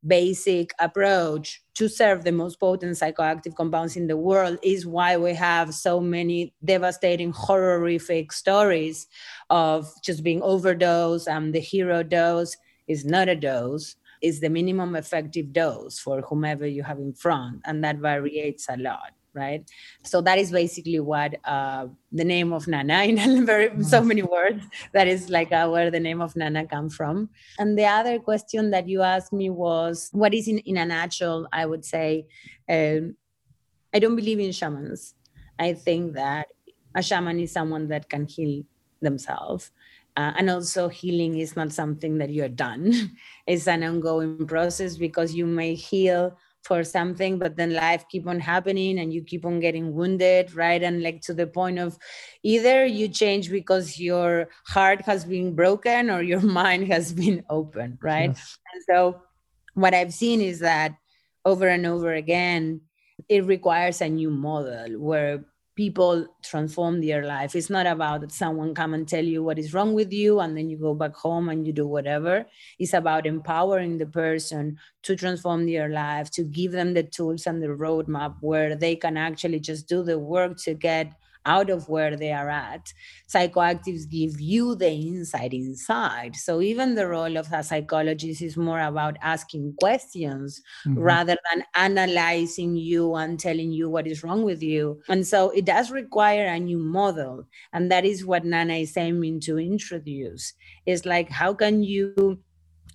basic approach to serve the most potent psychoactive compounds in the world is why we have so many devastating horrific stories of just being overdosed and the hero dose is not a dose is the minimum effective dose for whomever you have in front and that varies a lot right? So that is basically what uh, the name of Nana in very so many words. That is like uh, where the name of Nana comes from. And the other question that you asked me was, what is in in a nutshell? I would say, um, I don't believe in shamans. I think that a shaman is someone that can heal themselves. Uh, and also healing is not something that you're done. It's an ongoing process because you may heal for something but then life keep on happening and you keep on getting wounded right? And like to the point of either you change because your heart has been broken or your mind has been open right? Yes. and so what i've seen is that over and over again it requires a new model where people transform their life. It's not about that someone come and tell you what is wrong with you and then you go back home and you do whatever. It's about empowering the person to transform their life, to give them the tools and the roadmap where they can actually just do the work to get out of where they are at. Psychoactives give you the insight inside. So even the role of a psychologist is more about asking questions mm-hmm. rather than analyzing you and telling you what is wrong with you. And so it does require a new model. And that is what Nana is aiming to introduce. Is like, how can you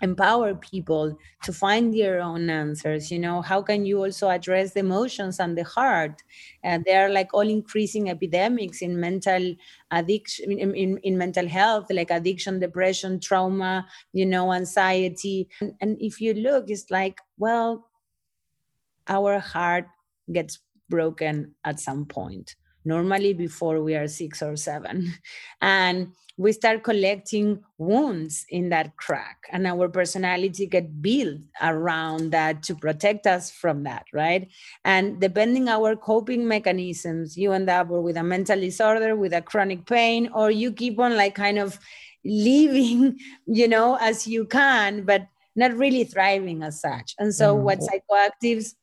empower people to find their own answers you know? How can you also address the emotions and the heart? And they are like all increasing epidemics in mental addiction in, in, in, mental health like addiction depression trauma you know anxiety. And, and if you look it's like well our heart gets broken at some point normally before we are six or seven. And we start collecting wounds in that crack, and our personality get built around that to protect us from that, right? And depending our coping mechanisms, you end up with a mental disorder, with a chronic pain, or you keep on like kind of living, you know, as you can, but not really thriving as such. And so, mm-hmm. what psychoactives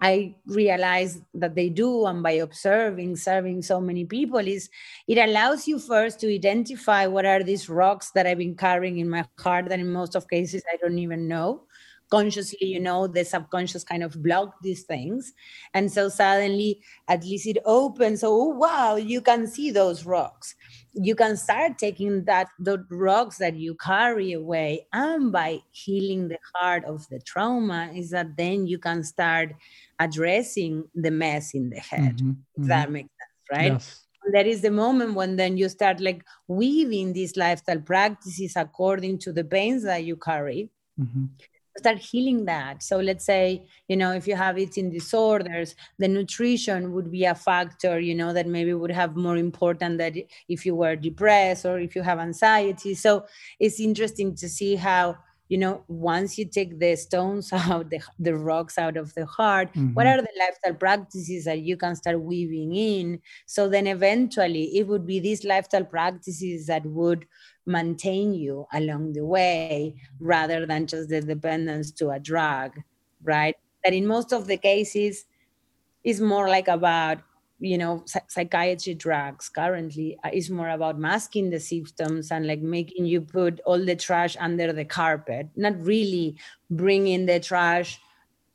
I realized that they do, and by observing, serving so many people, is it allows you first to identify what are these rocks that I've been carrying in my heart that in most of cases I don't even know. Consciously, you know, the subconscious kind of block these things. And so suddenly, at least it opens. Oh, wow, you can see those rocks you can start taking that the rocks that you carry away and by healing the heart of the trauma is that then you can start addressing the mess in the head mm-hmm. mm-hmm. that makes sense right yes. that is the moment when then you start like weaving these lifestyle practices according to the pains that you carry mm-hmm start healing that. So let's say you know if you have eating disorders the nutrition would be a factor you know that maybe would have more important that if you were depressed or if you have anxiety. So it's interesting to see how you know once you take the stones out the, the rocks out of the heart mm-hmm. what are the lifestyle practices that you can start weaving in so then eventually it would be these lifestyle practices that would maintain you along the way rather than just the dependence to a drug right that in most of the cases is more like about you know psychiatry drugs currently uh, is more about masking the symptoms and like making you put all the trash under the carpet not really bringing the trash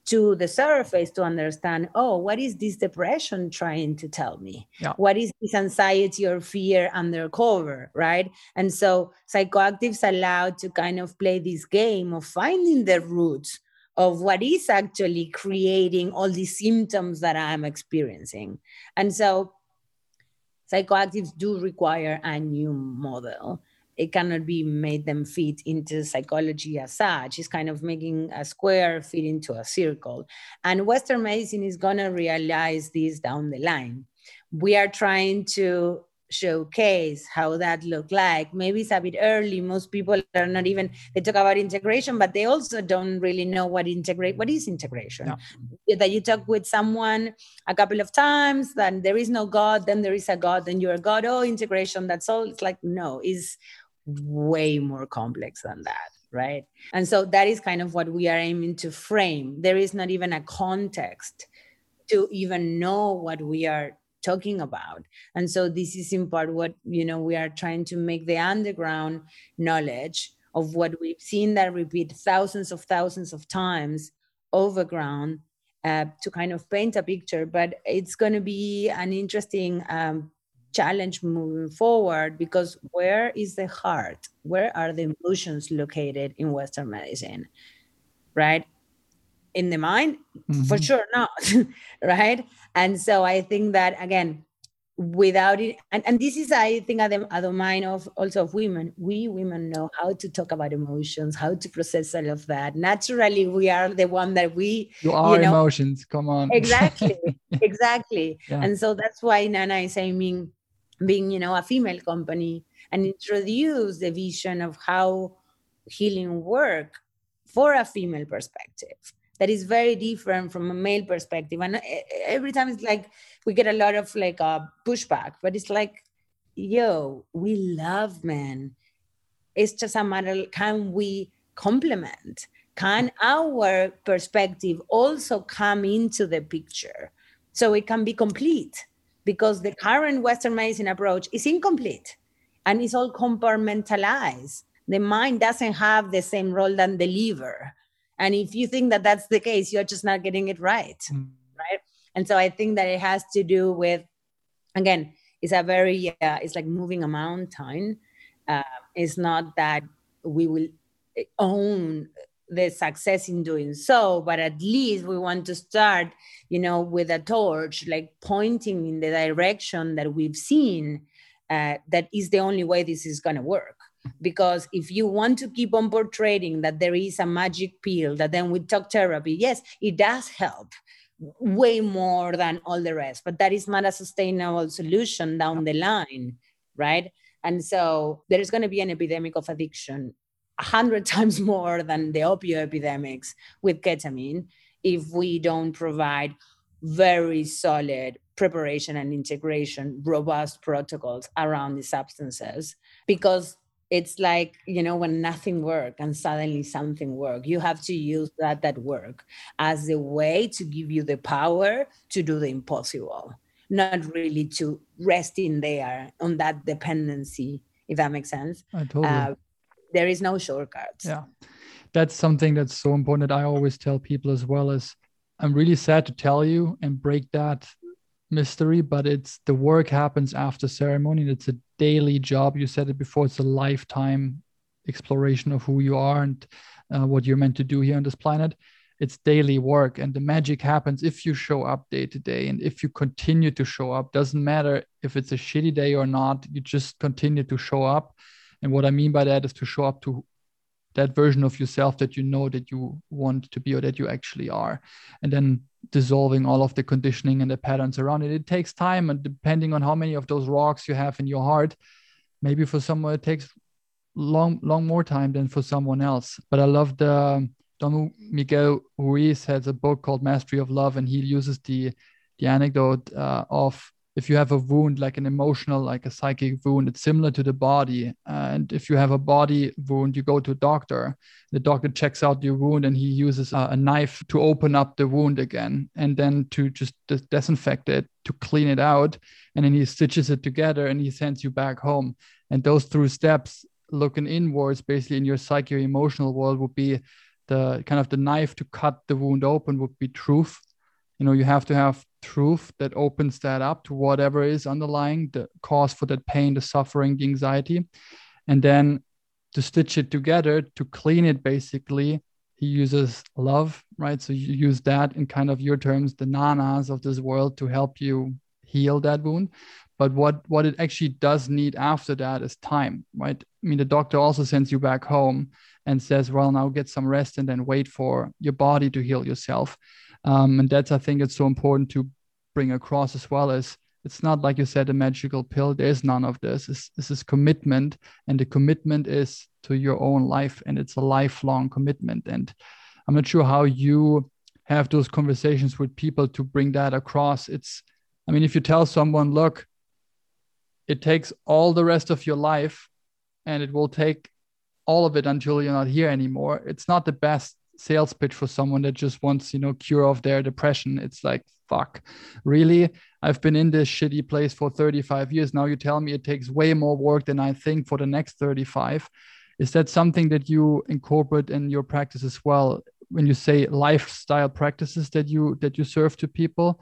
to the surface to understand oh what is this depression trying to tell me yeah. what is this anxiety or fear undercover right and so psychoactives allowed to kind of play this game of finding the roots of what is actually creating all these symptoms that I'm experiencing. And so psychoactives do require a new model. It cannot be made them fit into psychology as such. It's kind of making a square fit into a circle. And Western medicine is going to realize this down the line. We are trying to showcase how that looked like. Maybe it's a bit early. Most people are not even they talk about integration, but they also don't really know what integrate what is integration. Yeah. That you talk with someone a couple of times, then there is no God, then there is a God, then you're a God. Oh, integration, that's all. It's like no, is way more complex than that. Right. And so that is kind of what we are aiming to frame. There is not even a context to even know what we are talking about. And so this is in part what you know we are trying to make the underground knowledge of what we've seen that repeat thousands of thousands of times overground uh, to kind of paint a picture. But it's going to be an interesting um, challenge moving forward because where is the heart? Where are the emotions located in western medicine? Right in the mind mm-hmm. for sure not right? And so i think that again without it and, and this is i think at the, at the mind of also of women. We women know how to talk about emotions how to process all of that. Naturally we are the one that we you are you know, emotions. Come on. Exactly. Exactly. Yeah. and so that's why nana is aiming being you know a female company and introduce the vision of how healing work for a female perspective that is very different from a male perspective. And every time it's like we get a lot of like a uh, pushback but it's like yo we love men. It's just a matter can we complement? Can our perspective also come into the picture? So it can be complete because the current western medicine approach is incomplete and it's all compartmentalized. The mind doesn't have the same role than the liver and if you think that that's the case, you're just not getting it right. Mm. Right. And so I think that it has to do with, again, it's a very, uh, it's like moving a mountain. Uh, it's not that we will own the success in doing so, but at least we want to start, you know, with a torch, like pointing in the direction that we've seen uh, that is the only way this is going to work because if you want to keep on portraying that there is a magic pill that then with talk therapy yes it does help way more than all the rest but that is not a sustainable solution down the line right? And so there is going to be an epidemic of addiction a hundred times more than the opioid epidemics with ketamine if we don't provide very solid preparation and integration robust protocols around the substances because it's like you know when nothing worked and suddenly something worked you have to use that that work as a way to give you the power to do the impossible not really to rest in there on that dependency if that makes sense I totally. Uh, there is no shortcuts yeah that's something that's so important i always tell people as well as i'm really sad to tell you and break that mystery, but it's the work happens after ceremony. It's a daily job. You said it before. It's a lifetime exploration of who you are and uh, what you're meant to do here on this planet. It's daily work, and the magic happens if you show up day to day, and if you continue to show up. Doesn't matter if it's a shitty day or not. You just continue to show up. And what I mean by that is to show up to that version of yourself that you know that you want to be or that you actually are and then dissolving all of the conditioning and the patterns around it. It takes time and depending on how many of those rocks you have in your heart maybe for someone it takes long long more time than for someone else. But i love the don miguel ruiz has a book called mastery of love and he uses the the anecdote uh, of if you have a wound like an emotional like a psychic wound it's similar to the body. And if you have a body wound you go to a doctor. The doctor checks out your wound and he uses a, knife to open up the wound again and then to just dis- disinfect it to clean it out. And then he stitches it together and he sends you back home. And those three steps looking inwards basically in your psychic emotional world would be the kind of the knife to cut the wound open would be truth. You know you have to have truth that opens that up to whatever is underlying the cause for that pain the suffering the anxiety. And then to stitch it together to clean it basically he uses love right? So you use that in kind of your terms the nanas of this world to help you heal that wound. But what what it actually does need after that is time right? I mean the doctor also sends you back home and says well now get some rest and then wait for your body to heal yourself. Um, and that's i think it's so important to bring across as well as it's not like you said a magical pill. There's none of this. This, this is commitment and the commitment is to your own life and it's a lifelong commitment. And i'm not sure how you have those conversations with people to bring that across. It's i mean if you tell someone look it takes all the rest of your life and it will take all of it until you're not here anymore it's not the best sales pitch for someone that just wants you know cure of their depression. It's like fuck. Really? I've been in this shitty place for 35 years. Now you tell me it takes way more work than i think for the next 35 is that something that you incorporate in your practice as well? When you say lifestyle practices that you that you serve to people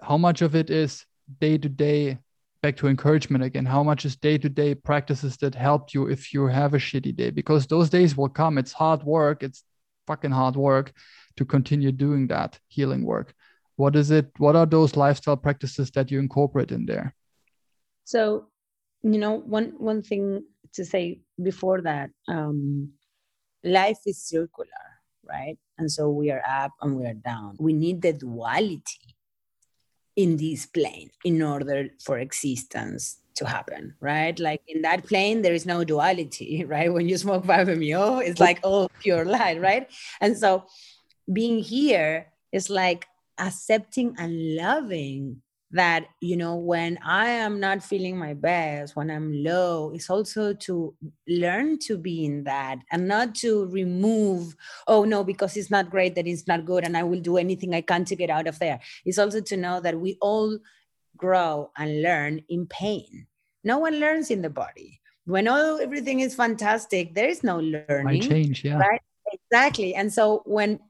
how much of it is day to day back to encouragement again how much is day to day practices that help you if you have a shitty day? Because those days will come. It's hard work. It's fucking hard work to continue doing that healing work. What is it what are those lifestyle practices that you incorporate in there? So you know one one thing to say before that um life is circular right? And so we are up and we are down. We need the duality in this plane in order for existence to happen, right? Like in that plane, there is no duality, right? When you smoke 5-MeO, it's like all pure light, right? And so being here is like accepting and loving that you know when i am not feeling my best when i'm low it's also to learn to be in that and not to remove oh no because it's not great that it's not good and i will do anything i can to get out of there it's also to know that we all grow and learn in pain. No one learns in the body. When all everything is fantastic there is no learning I change yeah. right? Exactly. And so when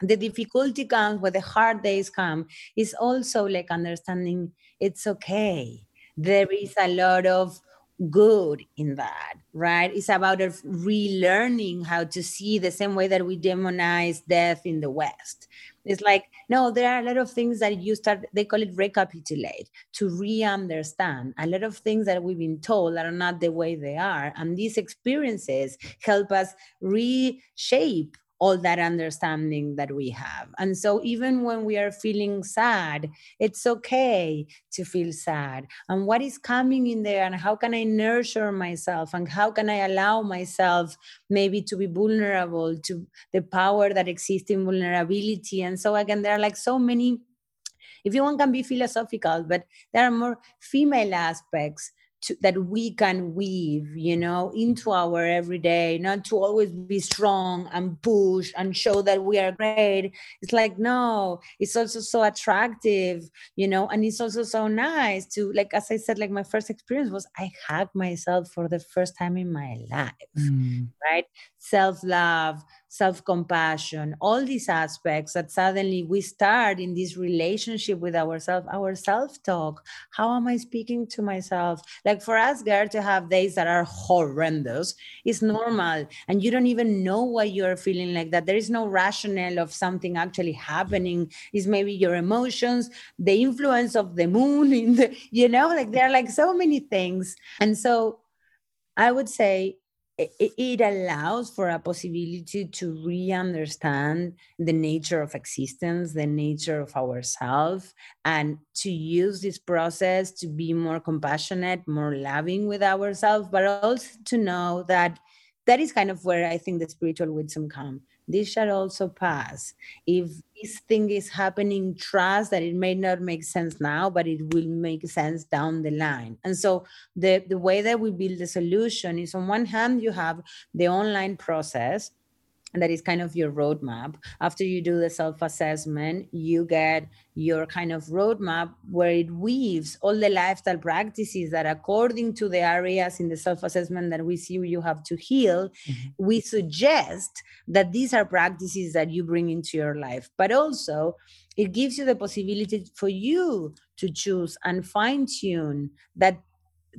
the difficulty comes when the hard days come is also like understanding it's okay. There is a lot of good in that right? It's about of relearning how to see the same way that we demonize death in the west. It's like no there are a lot of things that you start they call it recapitulate to re-understand. A lot of things that we've been told that are not the way they are. And these experiences help us reshape all that understanding that we have. And so, even when we are feeling sad, it's okay to feel sad. And what is coming in there, and how can I nurture myself, and how can I allow myself maybe to be vulnerable to the power that exists in vulnerability? And so, again, there are like so many. If you want, can be philosophical, but there are more female aspects to, that we can weave, you know, into our everyday, not to always be strong and push and show that we are great. It's like, no, it's also so attractive, you know, and it's also so nice to, like, as I said, like my first experience was I hugged myself for the first time in my life, mm. right? Self love, self compassion, all these aspects that suddenly we start in this relationship with ourselves, our self talk. How am I speaking to myself? Like for us, girl, to have days that are horrendous is normal. And you don't even know why you're feeling like that. There is no rationale of something actually happening. Is maybe your emotions, the influence of the moon in the, you know, like there are like so many things. And so I would say it, allows for a possibility to re-understand the nature of existence the nature of ourselves and to use this process to be more compassionate more loving with ourselves but also to know that that is kind of where i think the spiritual wisdom come this shall also pass. If this thing is happening, trust that it may not make sense now, but it will make sense down the line. And so the, the way that we build the solution is on one hand, you have the online process and that is kind of your roadmap. After you do the self assessment, you get your kind of roadmap where it weaves all the lifestyle practices that, according to the areas in the self assessment that we see you have to heal, mm-hmm. we suggest that these are practices that you bring into your life. But also, it gives you the possibility for you to choose and fine tune that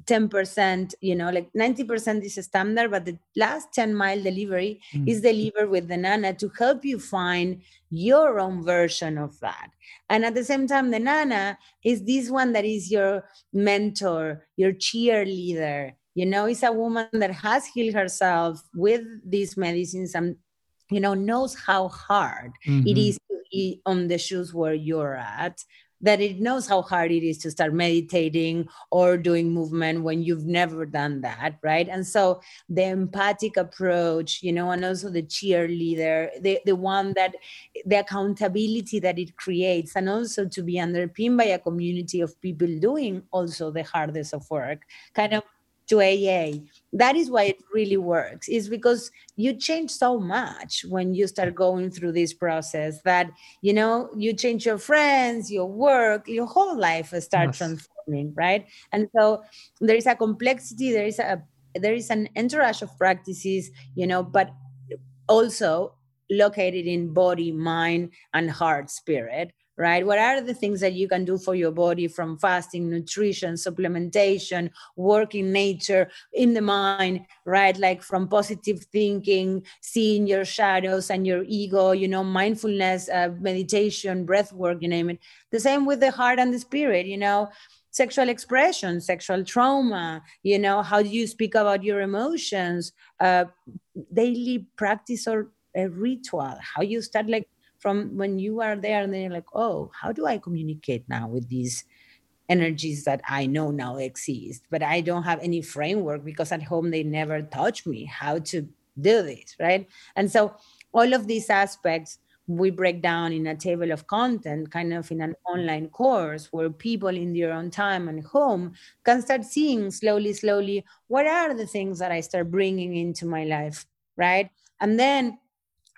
10% you know like 90% is a standard but the last 10 mile delivery mm. is delivered with the nana to help you find your own version of that and at the same time the nana is this one that is your mentor your cheerleader you know is a woman that has healed herself with these medicines and you know knows how hard mm-hmm. it is to be on the shoes where you're at that it knows how hard it is to start meditating or doing movement when you've never done that right? And so the empathic approach you know and also the cheerleader the, the one that the accountability that it creates and also to be underpinned by a community of people doing also the hardest of work kind of to AA. That is why it really works, is because you change so much when you start going through this process that, you know, you change your friends, your work, your whole life starts yes. transforming, right? And so there is a complexity, there is a there is an entourage of practices, you know, but also located in body, mind, and heart spirit right? What are the things that you can do for your body from fasting, nutrition, supplementation, work in nature, in the mind, right? Like from positive thinking, seeing your shadows and your ego, you know, mindfulness, uh, meditation, breath work, you name it. The same with the heart and the spirit, you know sexual expression, sexual trauma, you know, how do you speak about your emotions, uh, daily practice or a ritual, how you start like from when you are there and then you're like, oh, how do I communicate now with these energies that I know now exist? But I don't have any framework because at home they never taught me how to do this, right? And so all of these aspects we break down in a table of content, kind of in an online course where people in their own time and home can start seeing slowly, slowly, what are the things that I start bringing into my life, right? And then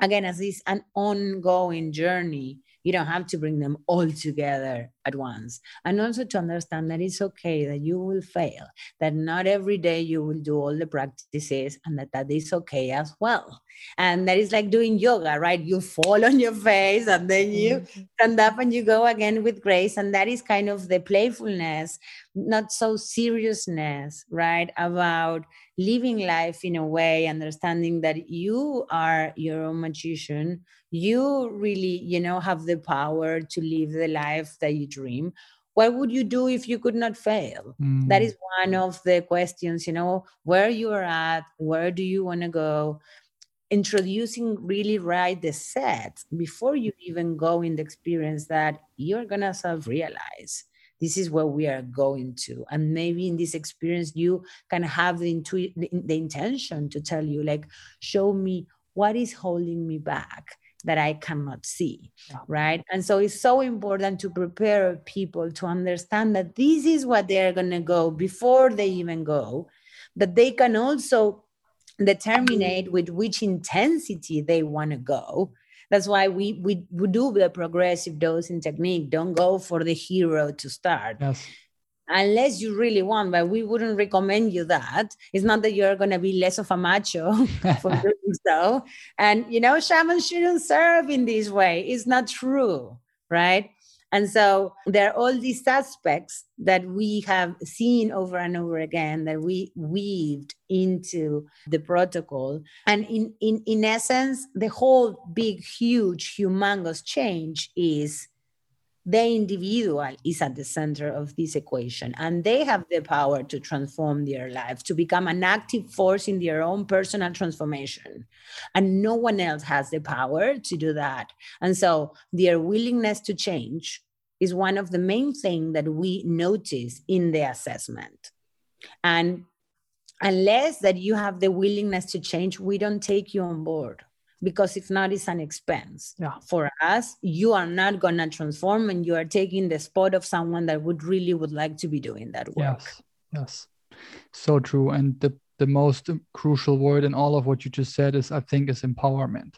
again as this an ongoing journey you don't have to bring them all together at once. And also to understand that it's okay that you will fail that not every day you will do all the practices and that that is okay as well. And that is like doing yoga right? You fall on your face and then you mm-hmm. stand up and you go again with grace. And that is kind of the playfulness not so seriousness right? About living life in a way understanding that you are your own magician. You really you know have the power to live the life that you dream what would you do if you could not fail? Mm. that is one of the questions you know where you are at where do you want to go? Introducing really right the set before you even go in the experience that you're gonna self-realize this is where we are going to. And maybe in this experience you can have the, intu- the intention to tell you like show me what is holding me back that I cannot see, right? And so it's so important to prepare people to understand that this is what they're going to go before they even go, that they can also determine with which intensity they want to go. That's why we, we, we do the progressive dosing technique. Don't go for the hero to start. Yes unless you really want, but we wouldn't recommend you that. It's not that you're going to be less of a macho for doing so. And, you know, shamans shouldn't serve in this way. It's not true, right? And so there are all these aspects that we have seen over and over again that we weaved into the protocol. And in, in, in essence, the whole big, huge, humongous change is the individual is at the center of this equation and they have the power to transform their life to become an active force in their own personal transformation. And no one else has the power to do that. And so their willingness to change is one of the main things that we notice in the assessment. And unless that you have the willingness to change we don't take you on board because if not it's an expense. Yeah. for us you are not going to transform and you are taking the spot of someone that would really would like to be doing that work. Yes yes. So true. And the the most crucial word in all of what you just said is i think is empowerment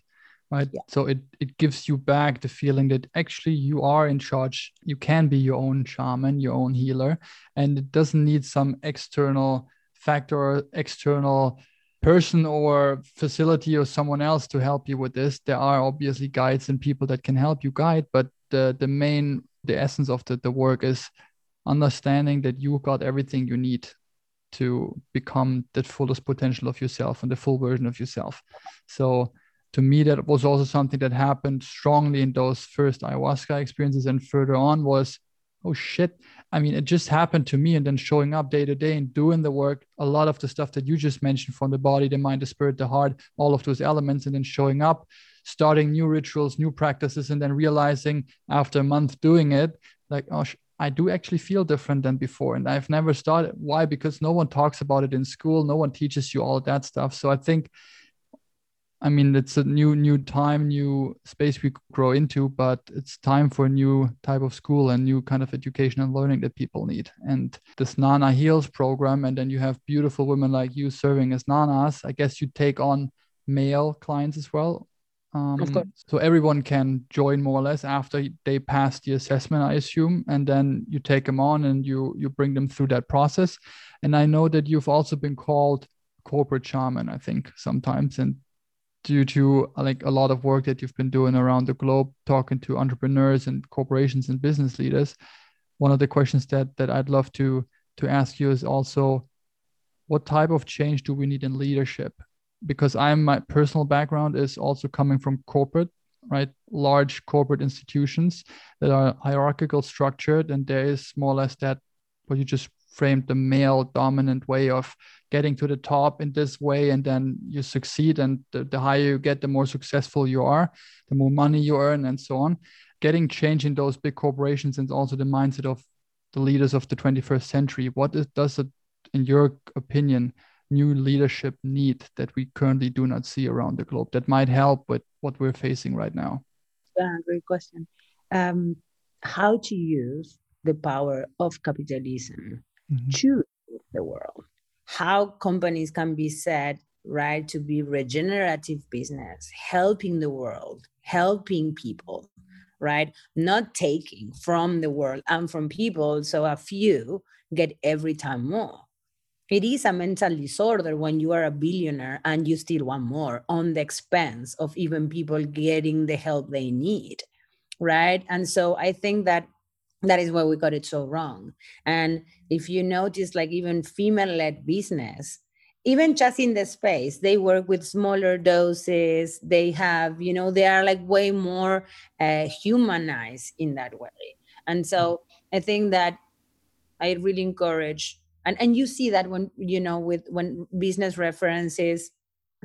right? Yeah. so it it gives you back the feeling that actually you are in charge. You can be your own shaman your own healer. And it doesn't need some external factor external person or facility or someone else to help you with this there are obviously guides and people that can help you guide but the the main the essence of the, the work is understanding that you got everything you need to become the fullest potential of yourself and the full version of yourself. So to me that was also something that happened strongly in those first ayahuasca experiences. And further on was oh shit. I mean, it just happened to me and then showing up day to day and doing the work, a lot of the stuff that you just mentioned from the body, the mind, the spirit, the heart, all of those elements, and then showing up, starting new rituals, new practices, and then realizing after a month doing it like oh i do actually feel different than before and i've never started. Why? Because no one talks about it in school. No one teaches you all that stuff. So i think I mean, it's a new new time, new space we grow into, but it's time for a new type of school and new kind of education and learning that people need. And this Nana Heals program, and then you have beautiful women like you serving as nanas. I guess you take on male clients as well. Um, of course. So everyone can join more or less after they pass the assessment, I assume, and then you take them on and you you bring them through that process. And I know that you've also been called corporate shaman, I think sometimes, and due to like a lot of work that you've been doing around the globe talking to entrepreneurs and corporations and business leaders. One of the questions that that i'd love to to ask you is also what type of change do we need in leadership? Because i'm my personal background is also coming from corporate right? Large corporate institutions that are hierarchical structured and there is more or less that what you just framed the male dominant way of getting to the top in this way and then you succeed and the, the higher you get the more successful you are the more money you earn and so on. Getting change in those big corporations and also the mindset of the leaders of the 21st century what is, does it in your opinion new leadership need that we currently do not see around the globe that might help with what we're facing right now? Yeah great question. Um, how to use the power of capitalism mm-hmm. the world. How companies can be said, right, to be regenerative business, helping the world, helping people, right? Not taking from the world and from people, so a few get every time more. It is a mental disorder when you are a billionaire and you still want more on the expense of even people getting the help they need, right? And so I think that that is where we got it so wrong. And if you notice like even female-led business even just in the space they work with smaller doses. They have you know they are like way more uh, humanized in that way. And so i think that i really encourage and and you see that when you know with when business references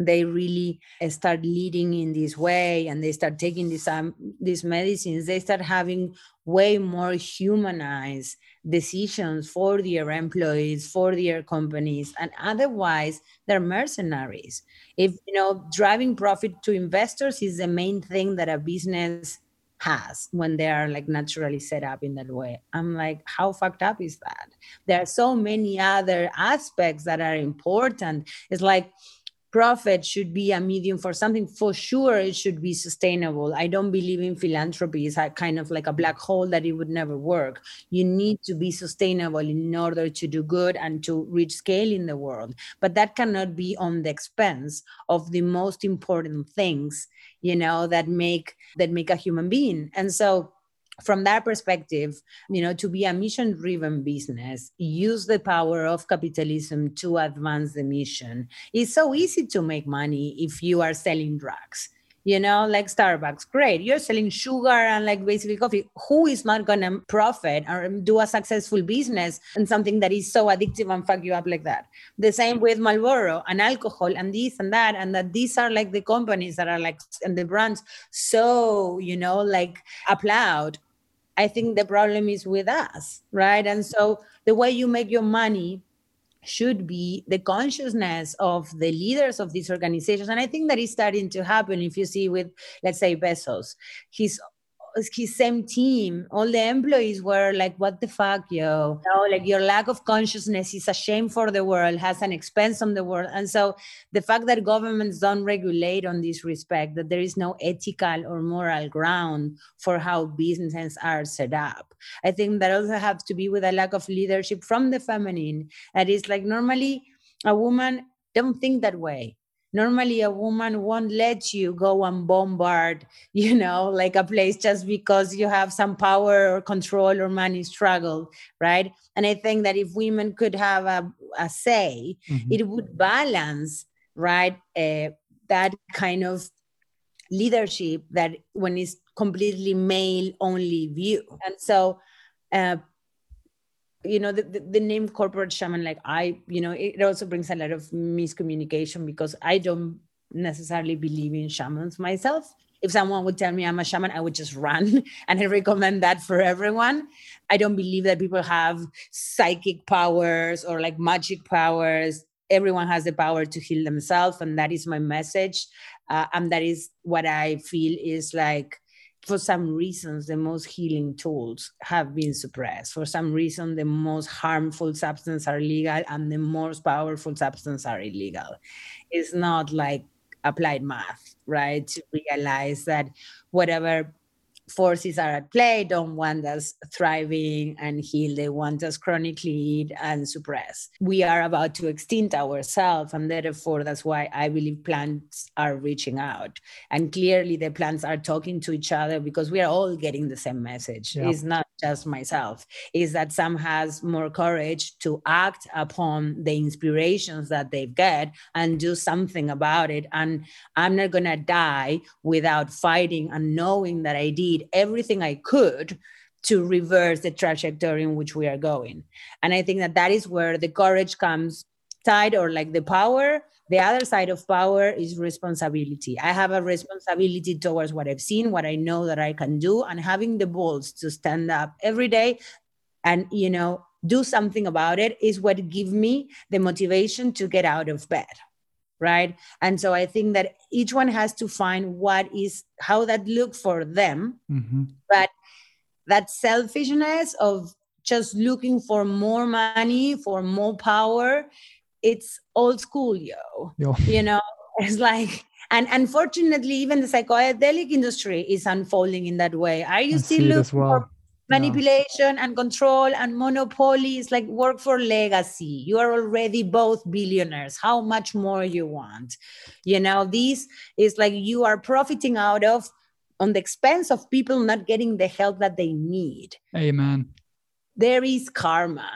they really start leading in this way and they start taking these um, these medicines they start having way more humanized decisions for their employees for their companies and otherwise they're mercenaries if you know driving profit to investors is the main thing that a business has when they are like naturally set up in that way. I'm like, how fucked up is that? There are so many other aspects that are important. It's like profit should be a medium for something for sure it should be sustainable. I don't believe in philanthropy. It's kind of like a black hole that it would never work. You need to be sustainable in order to do good and to reach scale in the world. But that cannot be on the expense of the most important things you know that make that make a human being. And so from that perspective, you know, to be a mission driven business, use the power of capitalism to advance the mission. It's so easy to make money if you are selling drugs. You know, like Starbucks, great. You're selling sugar and like basically coffee. Who is not gonna profit or do a successful business and something that is so addictive and fuck you up like that? The same with Marlboro and alcohol and this and that, and that these are like the companies that are like and the brands so you know like applaud I think the problem is with us, right? And so the way you make your money should be the consciousness of the leaders of these organizations. And I think that is starting to happen if you see with, let's say, Bezos. He's his same team, all the employees were like, "What the fuck, yo?" Know, like your lack of consciousness is a shame for the world, has an expense on the world, and so the fact that governments don't regulate on this respect, that there is no ethical or moral ground for how businesses are set up, I think that also has to be with a lack of leadership from the feminine. That is like normally a woman don't think that way normally a woman won't let you go and bombard you know like a place just because you have some power or control or money struggle right and i think that if women could have a, a say mm-hmm. it would balance right uh, that kind of leadership that when it's completely male only view and so uh, you know the, the, the, name corporate shaman like i you know it also brings a lot of miscommunication because i don't necessarily believe in shamans myself if someone would tell me I'm a shaman, I would just run. And I recommend that for everyone. I don't believe that people have psychic powers or like magic powers. Everyone has the power to heal themselves. And that is my message. Uh, and that is what I feel is like for some reasons the most healing tools have been suppressed. For some reason the most harmful substances are legal and the most powerful substances are illegal. It's not like applied math right? To realize that whatever forces are at play. Don't want us thriving and heal they want us chronically eat and suppress. We are about to extinct ourselves and therefore that's why i believe plants are reaching out. And clearly the plants are talking to each other because we are all getting the same message. Yeah. it's not just myself is that some has more courage to act upon the inspirations that they get and do something about it. And i'm not going to die without fighting and knowing that i did everything i could to reverse the trajectory in which we are going. And i think that that is where the courage comes tied or like the power the other side of power is responsibility. I have a responsibility towards what I've seen, what I know that I can do, and having the balls to stand up every day and, you know, do something about it is what gives me the motivation to get out of bed right and so i think that each one has to find what is how that look for them mm-hmm. but that selfishness of just looking for more money for more power it's old school, yo. yo. You know, it's like, and unfortunately, even the psychedelic industry is unfolding in that way. Are you I still looking well. for manipulation yeah. and control and monopoly? It's like work for legacy. You are already both billionaires. How much more you want? You know, this is like you are profiting out of on the expense of people not getting the help that they need. Amen. There is karma,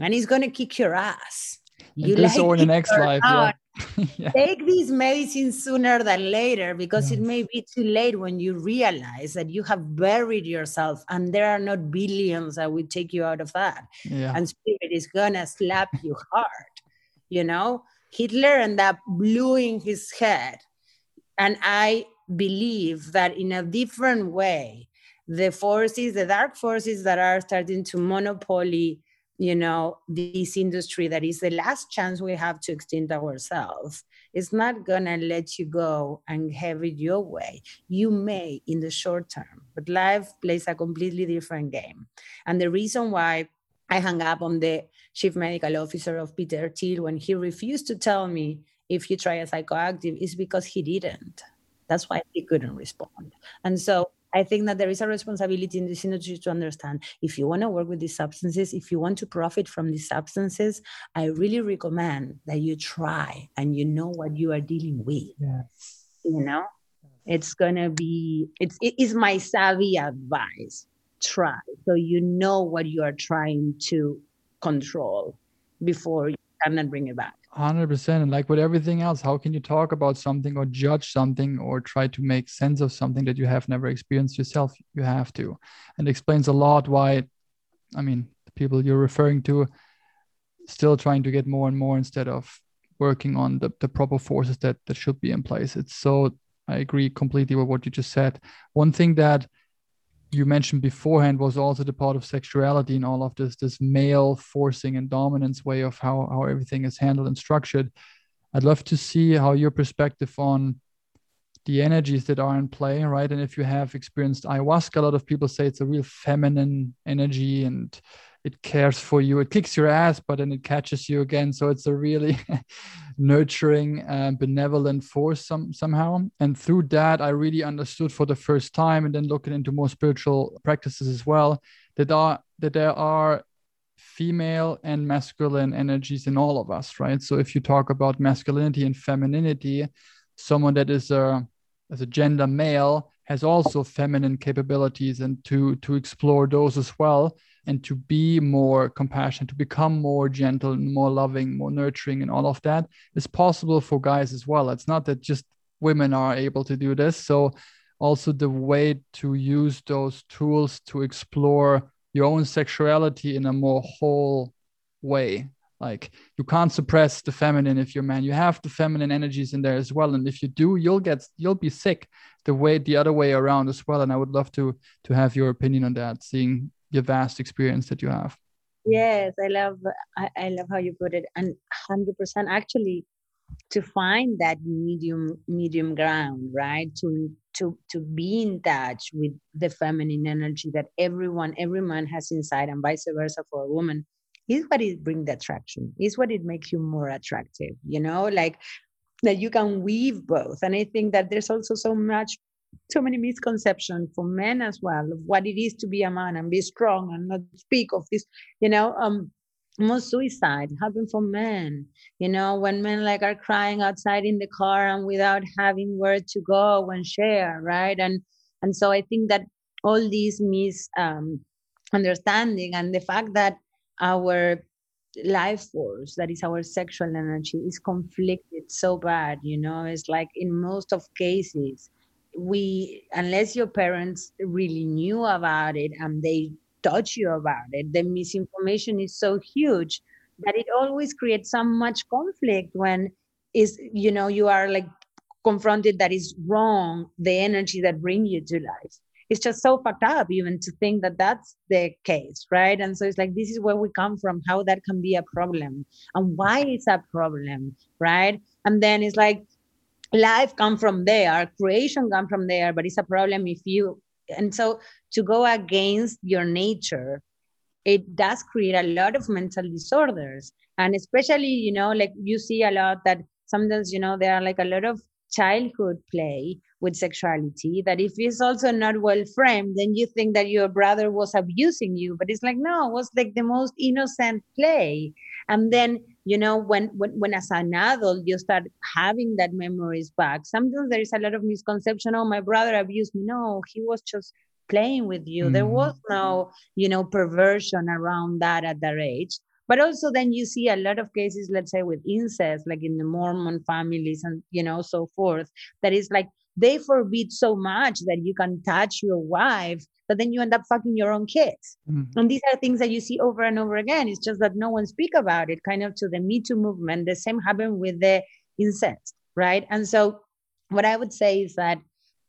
and it's going to kick your ass you this like or in the next life yeah. yeah. take these medicines sooner than later because it may be too late when you realize that you have buried yourself and there are not billions that will take you out of that yeah. and spirit is gonna slap you hard you know hitler ended up blew in his head and i believe that in a different way the forces the dark forces that are starting to monopoly you know this industry that is the last chance we have to extend ourselves is not gonna let you go and have it your way. You may in the short term but life plays a completely different game. And the reason why i hung up on the chief medical officer of peter thiel when he refused to tell me if he tried a psychoactive is because he didn't. That's why he couldn't respond. And so I think that there is a responsibility in this industry to understand if you want to work with these substances, if you want to profit from these substances, I really recommend that you try and you know what you are dealing with. Yes. You know, it's gonna be it's it is my savvy advice. Try so you know what you are trying to control before you cannot bring it back. 100% and like with everything else how can you talk about something or judge something or try to make sense of something that you have never experienced yourself? You have to. And explains a lot why i mean the people you're referring to still trying to get more and more instead of working on the, the proper forces that that should be in place. It's so i agree completely with what you just said. One thing that you mentioned beforehand was also the part of sexuality and all of this this male forcing and dominance way of how how everything is handled and structured. I'd love to see how your perspective on the energies that are in play right? And if you have experienced ayahuasca a lot of people say it's a real feminine energy and it cares for you. It kicks your ass but then it catches you again. So it's a really nurturing benevolent force some, somehow. And through that i really understood for the first time and then looking into more spiritual practices as well that are that there are female and masculine energies in all of us right? So if you talk about masculinity and femininity someone that is a as a gender male has also feminine capabilities and to to explore those as well and to be more compassionate, to become more gentle more loving, more nurturing, and all of that is possible for guys as well. It's not that just women are able to do this. So, also the way to use those tools to explore your own sexuality in a more whole way like you can't suppress the feminine if you're man you have the feminine energies in there as well and if you do you'll get you'll be sick the way the other way around as well and i would love to to have your opinion on that seeing your vast experience that you have? Yes i love i, I love how you put it. And 100% actually to find that medium medium ground right? To to to be in touch with the feminine energy that everyone every man has inside and vice versa for a woman is what it brings the attraction is what it makes you more attractive you know? Like that you can weave both. And i think that there's also so much so many misconceptions for men as well of what it is to be a man and be strong and not speak of this you know um most suicide happen for men you know when men like are crying outside in the car and without having where to go and share right? And and so i think that all these mis um, understanding and the fact that our life force that is our sexual energy is conflicted so bad you know it's like in most of cases we unless your parents really knew about it and they taught you about it. The misinformation is so huge that it always creates so much conflict when is you know you are like confronted that is wrong the energy that bring you to life it's just so fucked up even to think that that's the case right and so it's like this is where we come from how that can be a problem and why it's a problem right and then it's like life come from there creation come from there but it's a problem if you and so to go against your nature it does create a lot of mental disorders. And especially you know like you see a lot that sometimes you know there are like a lot of childhood play with sexuality that if it's also not well framed then you think that your brother was abusing you but it's like no it was like the most innocent play. And then you know when, when when as an adult you start having that memories back. Sometimes there is a lot of misconception oh my brother abused me. No he was just playing with you. Mm-hmm. there was no you know perversion around that at that age. But also then you see a lot of cases let's say with incest like in the mormon families and you know so forth that is like they forbid so much that you can touch your wife but then you end up fucking your own kids. Mm-hmm. and these are things that you see over and over again. It's just that no one speak about it kind of to the me too movement. The same happened with the incest right? And so what i would say is that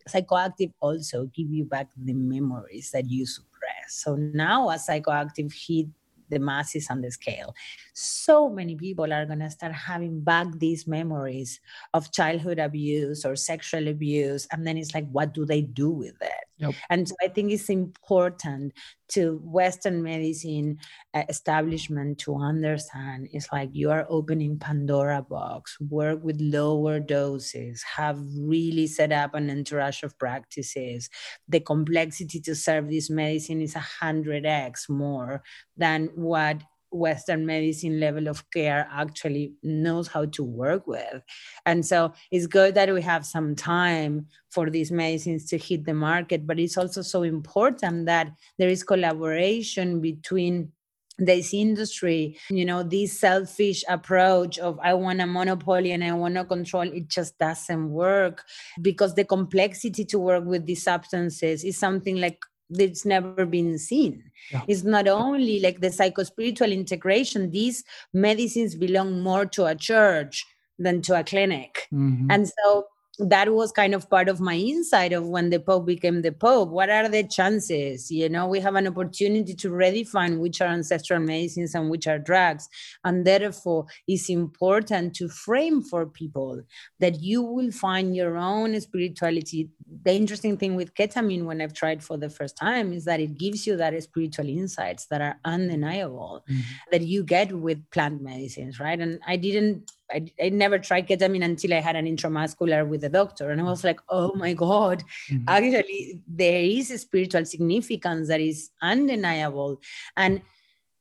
psychoactive also give you back the memories that you suppress. So now a psychoactive hit the masses on the scale. So many people are going to start having back these memories of childhood abuse or sexual abuse. And then it's like, what do they do with it? Yep. And so I think it's important to Western medicine uh, establishment to understand it's like you are opening Pandora box, work with lower doses, have really set up an entourage of practices. The complexity to serve this medicine is a hundred X more than what Western medicine level of care actually knows how to work with. And so it's good that we have some time for these medicines to hit the market, but it's also so important that there is collaboration between this industry you know this selfish approach of i want a monopoly and i want to control it just doesn't work because the complexity to work with these substances is something like that's never been seen. Yeah. It's not only like the psychospiritual integration, these medicines belong more to a church than to a clinic. Mm-hmm. And so that was kind of part of my insight of when the pope became the pope. What are the chances? You know we have an opportunity to redefine which are ancestral medicines and which are drugs and therefore it's important to frame for people that you will find your own spirituality. The interesting thing with ketamine when i've tried for the first time is that it gives you that spiritual insights that are undeniable mm-hmm. that you get with plant medicines right? And i didn't I, I never tried ketamine until I had an intramuscular with the doctor. And I was like, oh my God, mm-hmm. actually, there is a spiritual significance that is undeniable. And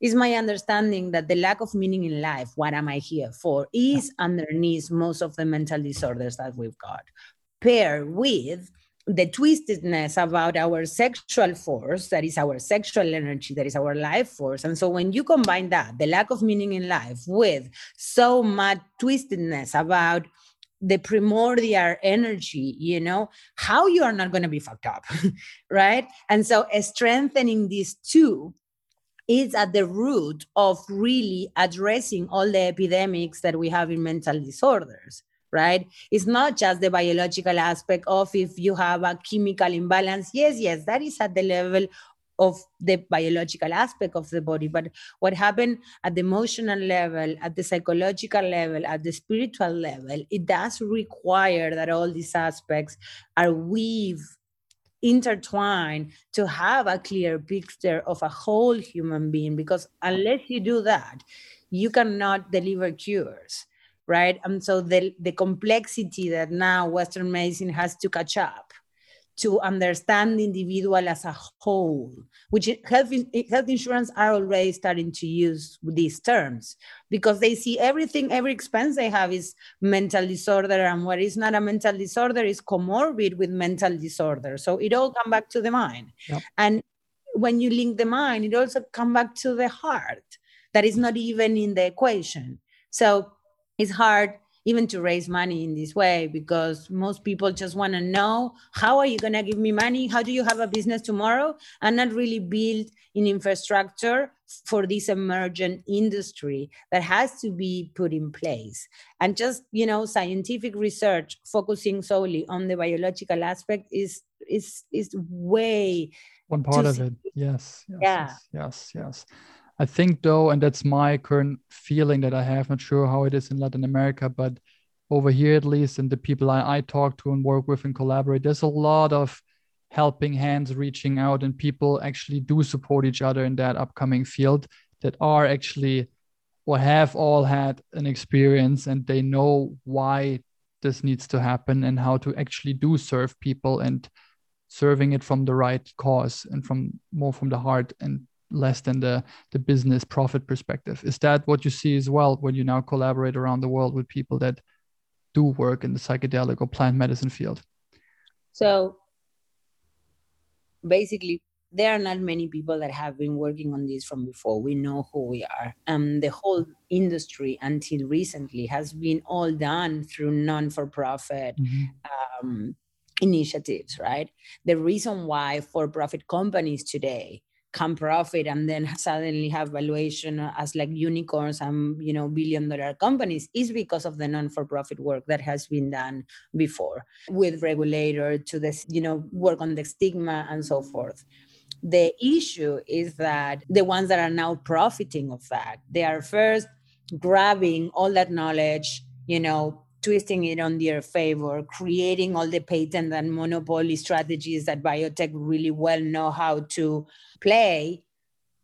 it's my understanding that the lack of meaning in life, what am I here for, is underneath most of the mental disorders that we've got, paired with the twistedness about our sexual force, that is our sexual energy, that is our life force. And so when you combine that, the lack of meaning in life, with so much twistedness about the primordial energy, you know, how you are not going to be fucked up, right? And so strengthening these two is at the root of really addressing all the epidemics that we have in mental disorders right? It's not just the biological aspect of if you have a chemical imbalance. Yes yes that is at the level of the biological aspect of the body. But what happened at the emotional level at the psychological level at the spiritual level it does require that all these aspects are weaved intertwined to have a clear picture of a whole human being. Because unless you do that you cannot deliver cures right and so the the complexity that now western medicine has to catch up to understand the individual as a whole, which health, health insurance are already starting to use these terms because they see everything, every expense they have is mental disorder, and what is not a mental disorder is comorbid with mental disorder. So it all come back to the mind, yep. and when you link the mind, it also come back to the heart. That is not even in the equation. So it's hard even to raise money in this way because most people just want to know how are you going to give me money? How do you have a business tomorrow? And not really build an infrastructure for this emergent industry that has to be put in place. And just you know scientific research focusing solely on the biological aspect is is is way one part of it. Yes yes yeah. yes yes, yes. I think though, and that's my current feeling that I have, not sure how it is in Latin America, but over here at least, and the people I, I talk to and work with and collaborate, there's a lot of helping hands reaching out, and people actually do support each other in that upcoming field that are actually or have all had an experience and they know why this needs to happen and how to actually do serve people and serving it from the right cause and from more from the heart and less than the the business profit perspective. Is that what you see as well when you now collaborate around the world with people that do work in the psychedelic or plant medicine field? So basically there are not many people that have been working on this from before. We know who we are. And the whole industry until recently has been all done through non-for-profit mm-hmm. um, initiatives right? The reason why for-profit companies today can profit and then suddenly have valuation as like unicorns and you know billion dollar companies is because of the non-for-profit work that has been done before with regulator to this you know work on the stigma and so forth. The issue is that the ones that are now profiting of that they are first grabbing all that knowledge you know twisting it on their favor, creating all the patent and monopoly strategies that biotech really well know how to play.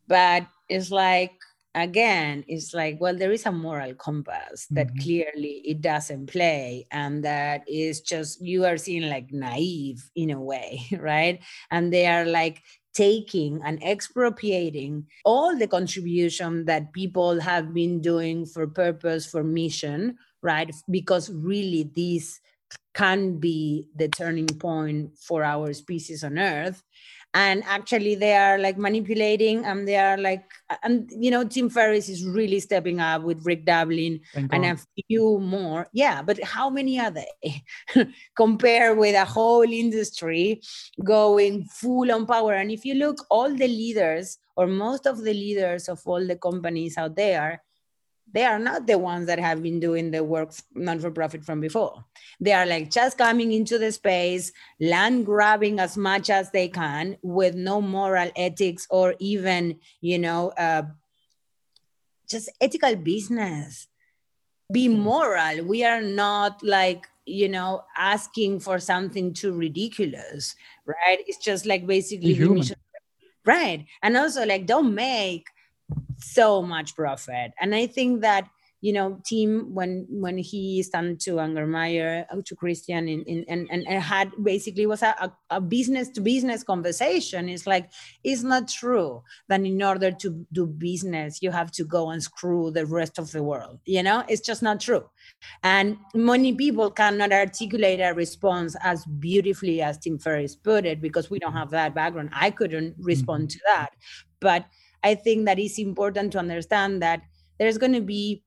But it's like, again, it's like, well, there is a moral compass that mm-hmm. clearly it doesn't play. And that is just, you are seeing like naive in a way, right? And they are like taking and expropriating all the contribution that people have been doing for purpose, for mission, right? Because really, this can be the turning point for our species on Earth. And actually, they are like manipulating, and they are like, and you know, Tim Ferriss is really stepping up with Rick Doblin and a few more. Yeah, but how many are they compared with a whole industry going full on power? And if you look, all the leaders or most of the leaders of all the companies out there they are not the ones that have been doing the work non for profit from before. They are like just coming into the space, land grabbing as much as they can with no moral ethics or even, you know, uh, just ethical business. Be hmm. moral. We are not like, you know, asking for something too ridiculous, right? It's just like basically, right? And also, like, don't make so much profit. And I think that you know, Tim when when he started to Angermayer, uh, to Christian, in, in, and, and had basically was a, a business to business conversation. It's like it's not true that in order to do business you have to go and screw the rest of the world. You know, it's just not true. And many people cannot articulate a response as beautifully as Tim Ferriss put it because we don't have that background. I couldn't respond mm-hmm. to that, but I think that it's important to understand that there's going to be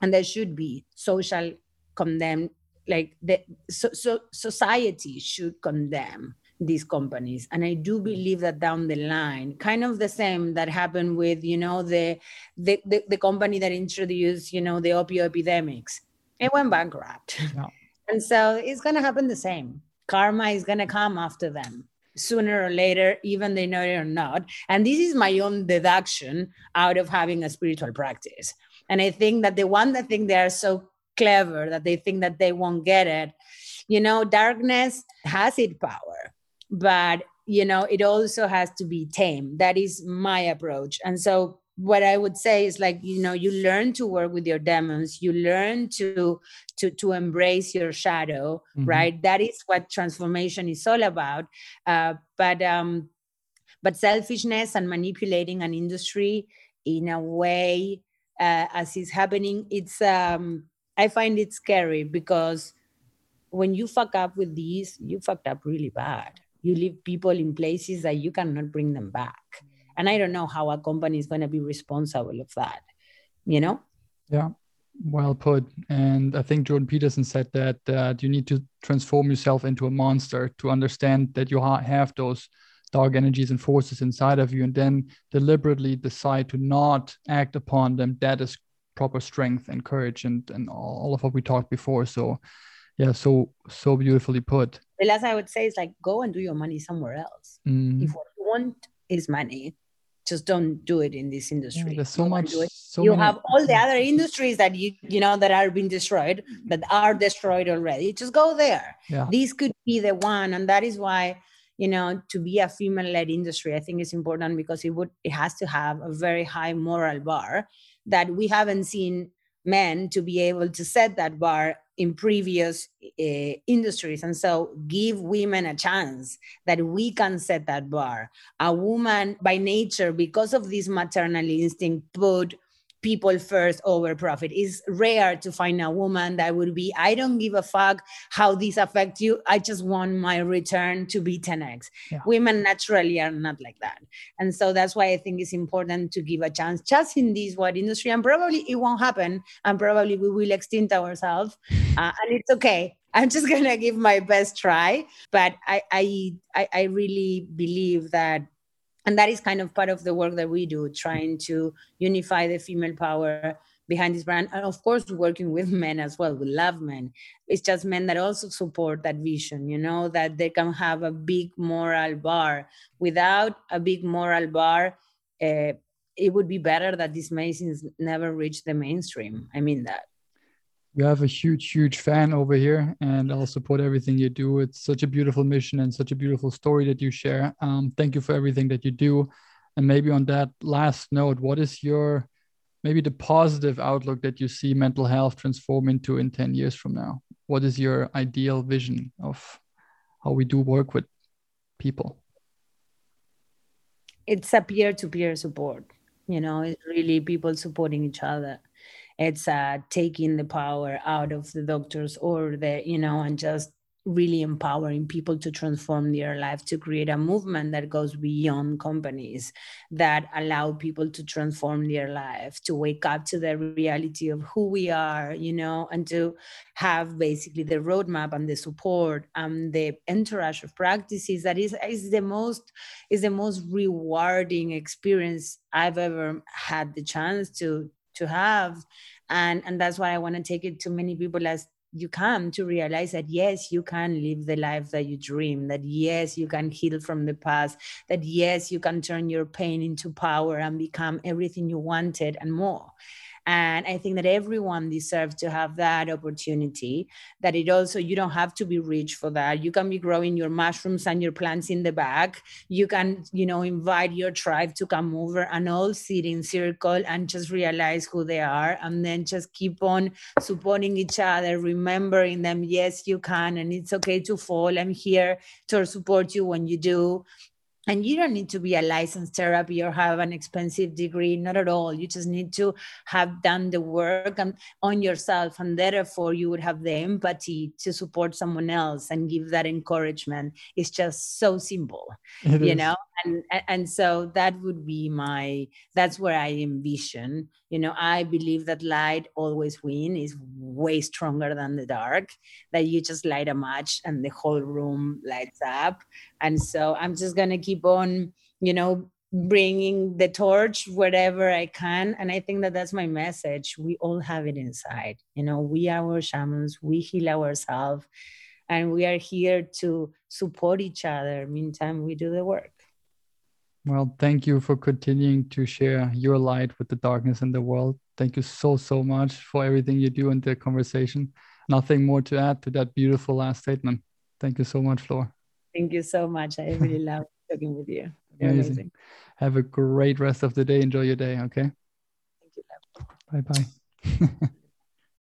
and there should be social condemn like the so, so society should condemn these companies. And i do mm. believe that down the line kind of the same that happened with you know the the the, the company that introduced you know the opioid epidemics. It went bankrupt. Yeah. and so it's going to happen the same. Karma is going to come after them sooner or later even they know it or not. And this is my own deduction out of having a spiritual practice. And i think that the one that think they are so clever that they think that they won't get it you know darkness has its power but you know it also has to be tame. That is my approach. And so what i would say is like you know you learn to work with your demons. You learn to to to embrace your shadow mm-hmm. right? That is what transformation is all about. Uh, but um but selfishness and manipulating an industry in a way uh, as is happening it's um i find it scary because when you fuck up with these you fucked up really bad. You leave people in places that you cannot bring them back and i don't know how a company is going to be responsible of that you know? Yeah well put. And i think jordan peterson said that that you need to transform yourself into a monster to understand that you have those dark energies and forces inside of you and then deliberately decide to not act upon them. That is proper strength and courage and and all of what we talked before. So yeah so so beautifully put. The last i would say is like go and do your money somewhere else. Mm. if what you want is money just don't do it in this industry. yeah, there's so much so you many... have all the other industries that you you know that are being destroyed mm-hmm. that are destroyed already. Just go there. Yeah. this could be the one and that is why you know to be a female led industry i think is important because it would it has to have a very high moral bar that we haven't seen men to be able to set that bar in previous uh, industries. And so give women a chance that we can set that bar. A woman by nature because of this maternal instinct put people first over profit. It's rare to find a woman that would be, I don't give a fuck how this affects you. I just want my return to be 10x. Yeah. Women naturally are not like that. And so that's why I think it's important to give a chance just in this what industry. And probably it won't happen. And probably we will extinct ourselves. Uh, and it's okay. I'm just gonna give my best try. But I I I really believe that and that is kind of part of the work that we do trying to unify the female power behind this brand. And of course working with men as well. We love men. It's just men that also support that vision you know that they can have a big moral bar. Without a big moral bar uh, it would be better that these medicines never reach the mainstream. I mean that you have a huge, huge fan over here, and I'll support everything you do. It's such a beautiful mission and such a beautiful story that you share. Um, thank you for everything that you do. And maybe on that last note, what is your maybe the positive outlook that you see mental health transform into in 10 years from now? What is your ideal vision of how we do work with people? It's a peer to peer support. You know, it's really people supporting each other it's uh, taking the power out of the doctors or the you know and just really empowering people to transform their life to create a movement that goes beyond companies that allow people to transform their life to wake up to the reality of who we are you know and to have basically the roadmap and the support and the entourage of practices that is, is the most is the most rewarding experience i've ever had the chance to to have. And and that's why i want to take it to many people as you come to realize that yes you can live the life that you dream that yes you can heal from the past that yes you can turn your pain into power and become everything you wanted and more and i think that everyone deserves to have that opportunity that it also you don't have to be rich for that. You can be growing your mushrooms and your plants in the back. You can you know invite your tribe to come over and all sit in circle and just realize who they are and then just keep on supporting each other remembering them. Yes you can and it's okay to fall. I'm here to support you when you do and you don't need to be a licensed therapy or have an expensive degree not at all. You just need to have done the work and on yourself and therefore you would have the empathy to support someone else and give that encouragement. It's just so simple it you is. know? And and so that would be my that's where i envision you know i believe that light always win is way stronger than the dark that you just light a match and the whole room lights up. And so i'm just going to keep on you know bringing the torch wherever i can and i think that that's my message. We all have it inside. You know we are our shamans we heal ourselves and we are here to support each other. Meantime we do the work well, thank you for continuing to share your light with the darkness in the world. Thank you so, so much for everything you do in the conversation. Nothing more to add to that beautiful last statement. Thank you so much, Flor. Thank you so much. I really love talking with you. Amazing. amazing. Have a great rest of the day. Enjoy your day. Okay. Thank you. Bye bye.